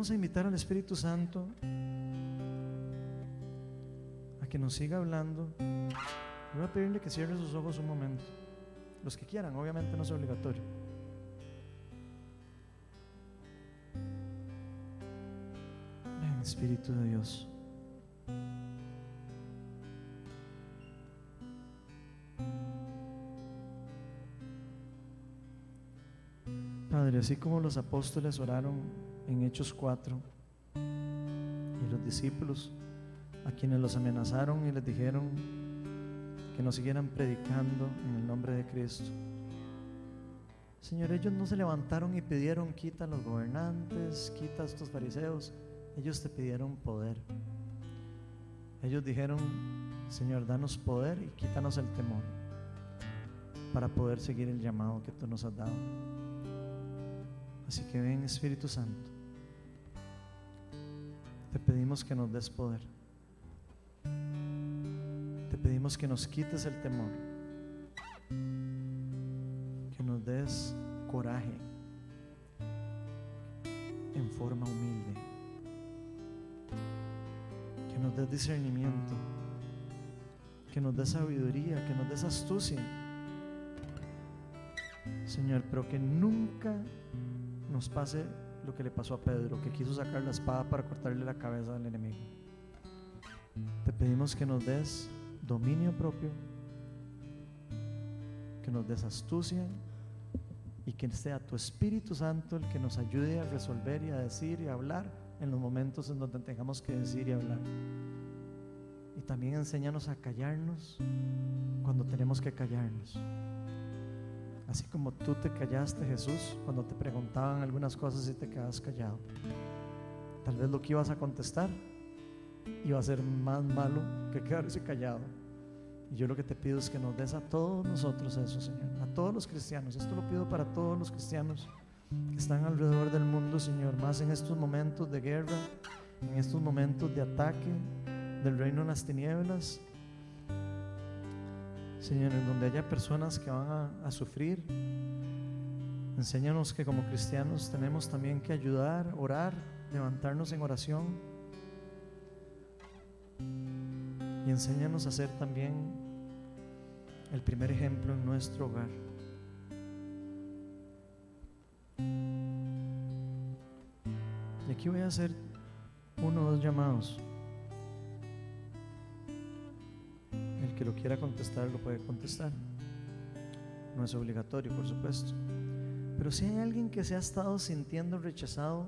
Vamos a invitar al Espíritu Santo que nos siga hablando, voy a pedirle que cierre sus ojos un momento. Los que quieran, obviamente no es obligatorio. Ven, Espíritu de Dios. Padre, así como los apóstoles oraron en Hechos 4 y los discípulos a quienes los amenazaron y les dijeron que no siguieran predicando en el nombre de Cristo. Señor, ellos no se levantaron y pidieron quita a los gobernantes, quita a estos fariseos. Ellos te pidieron poder. Ellos dijeron, Señor, danos poder y quítanos el temor para poder seguir el llamado que tú nos has dado. Así que ven Espíritu Santo. Te pedimos que nos des poder. Te pedimos que nos quites el temor. Que nos des coraje en forma humilde. Que nos des discernimiento. Que nos des sabiduría. Que nos des astucia. Señor, pero que nunca nos pase lo que le pasó a Pedro, que quiso sacar la espada para cortarle la cabeza al enemigo. Te pedimos que nos des dominio propio, que nos des astucia y que sea tu Espíritu Santo el que nos ayude a resolver y a decir y a hablar en los momentos en donde tengamos que decir y hablar. Y también enséñanos a callarnos cuando tenemos que callarnos. Así como tú te callaste, Jesús, cuando te preguntaban algunas cosas y te quedas callado. Tal vez lo que ibas a contestar iba a ser más malo que quedarse callado. Y yo lo que te pido es que nos des a todos nosotros eso, Señor, a todos los cristianos. Esto lo pido para todos los cristianos que están alrededor del mundo, Señor, más en estos momentos de guerra, en estos momentos de ataque del reino en las tinieblas. Señor, en donde haya personas que van a, sufrir, enséñanos que como cristianos tenemos también que ayudar, orar, levantarnos en oración. Y enséñanos a ser también el primer ejemplo en nuestro hogar. Y aquí voy a hacer uno o dos llamados. Que lo quiera contestar lo puede contestar. No es obligatorio, por supuesto. Pero si hay alguien que se ha estado sintiendo rechazado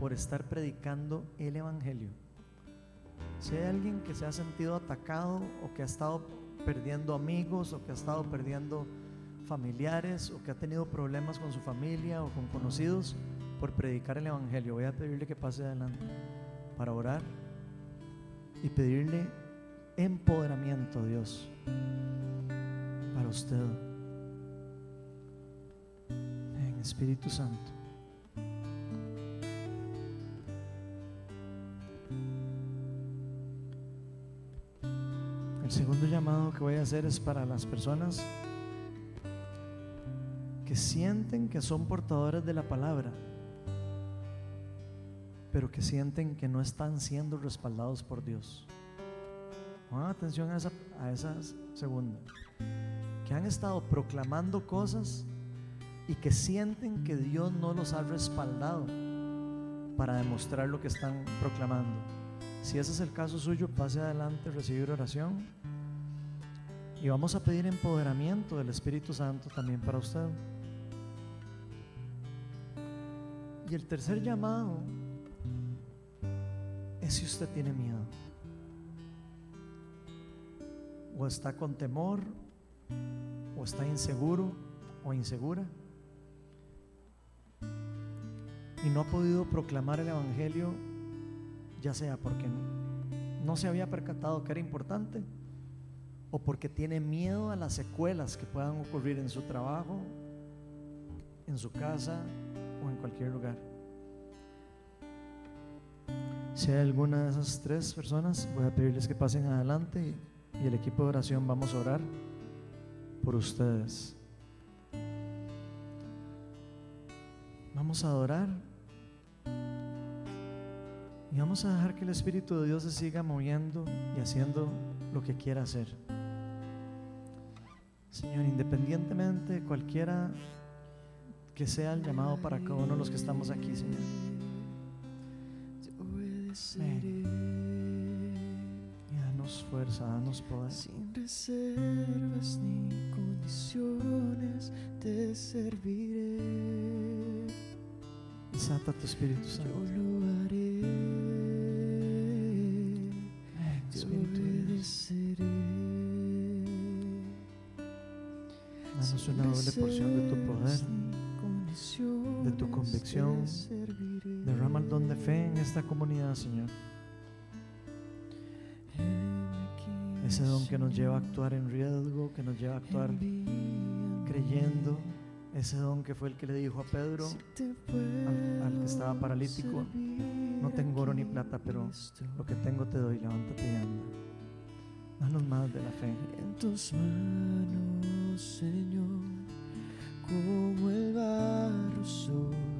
por estar predicando el Evangelio, si hay alguien que se ha sentido atacado o que ha estado perdiendo amigos o que ha estado perdiendo familiares o que ha tenido problemas con su familia o con conocidos por predicar el Evangelio, voy a pedirle que pase adelante para orar y pedirle empoderamiento, Dios, para usted. En Espíritu Santo. El segundo llamado que voy a hacer es para las personas que sienten que son portadores de la palabra, pero que sienten que no están siendo respaldados por Dios. Pongan atención a esa, a segunda. Que han estado proclamando cosas y que sienten que Dios no los ha respaldado para demostrar lo que están proclamando. Si ese es el caso suyo, pase adelante, recibir oración. Y vamos a pedir empoderamiento del Espíritu Santo también para usted. Y el tercer llamado es si usted tiene miedo. O está con temor, o está inseguro o insegura. Y no ha podido proclamar el Evangelio, ya sea porque no se había percatado que era importante o porque tiene miedo a las secuelas que puedan ocurrir en su trabajo, en su casa o en cualquier lugar. Si hay alguna de esas tres personas, voy a pedirles que pasen adelante y, el equipo de oración vamos a orar por ustedes. Vamos a adorar y vamos a dejar que el Espíritu de Dios se siga moviendo y haciendo lo que quiera hacer. Señor, independientemente de cualquiera que sea el llamado para cada uno de los que estamos aquí, Señor. Y danos fuerza, danos poder. Sin reservas ni condiciones te serviré. Desata tu Espíritu Yo Santo. lo haré. Te obedeceré. Danos una doble porción de tu poder. de tu convicción. Derrama el don de fe en esta comunidad, Señor. Ese don que nos lleva a actuar en riesgo, que nos lleva a actuar creyendo. Ese don que fue el que le dijo a Pedro, al, que estaba paralítico, no tengo oro ni plata, pero lo que tengo te doy, levántate y anda. Danos más de la fe. En tus manos, Señor, como el barro.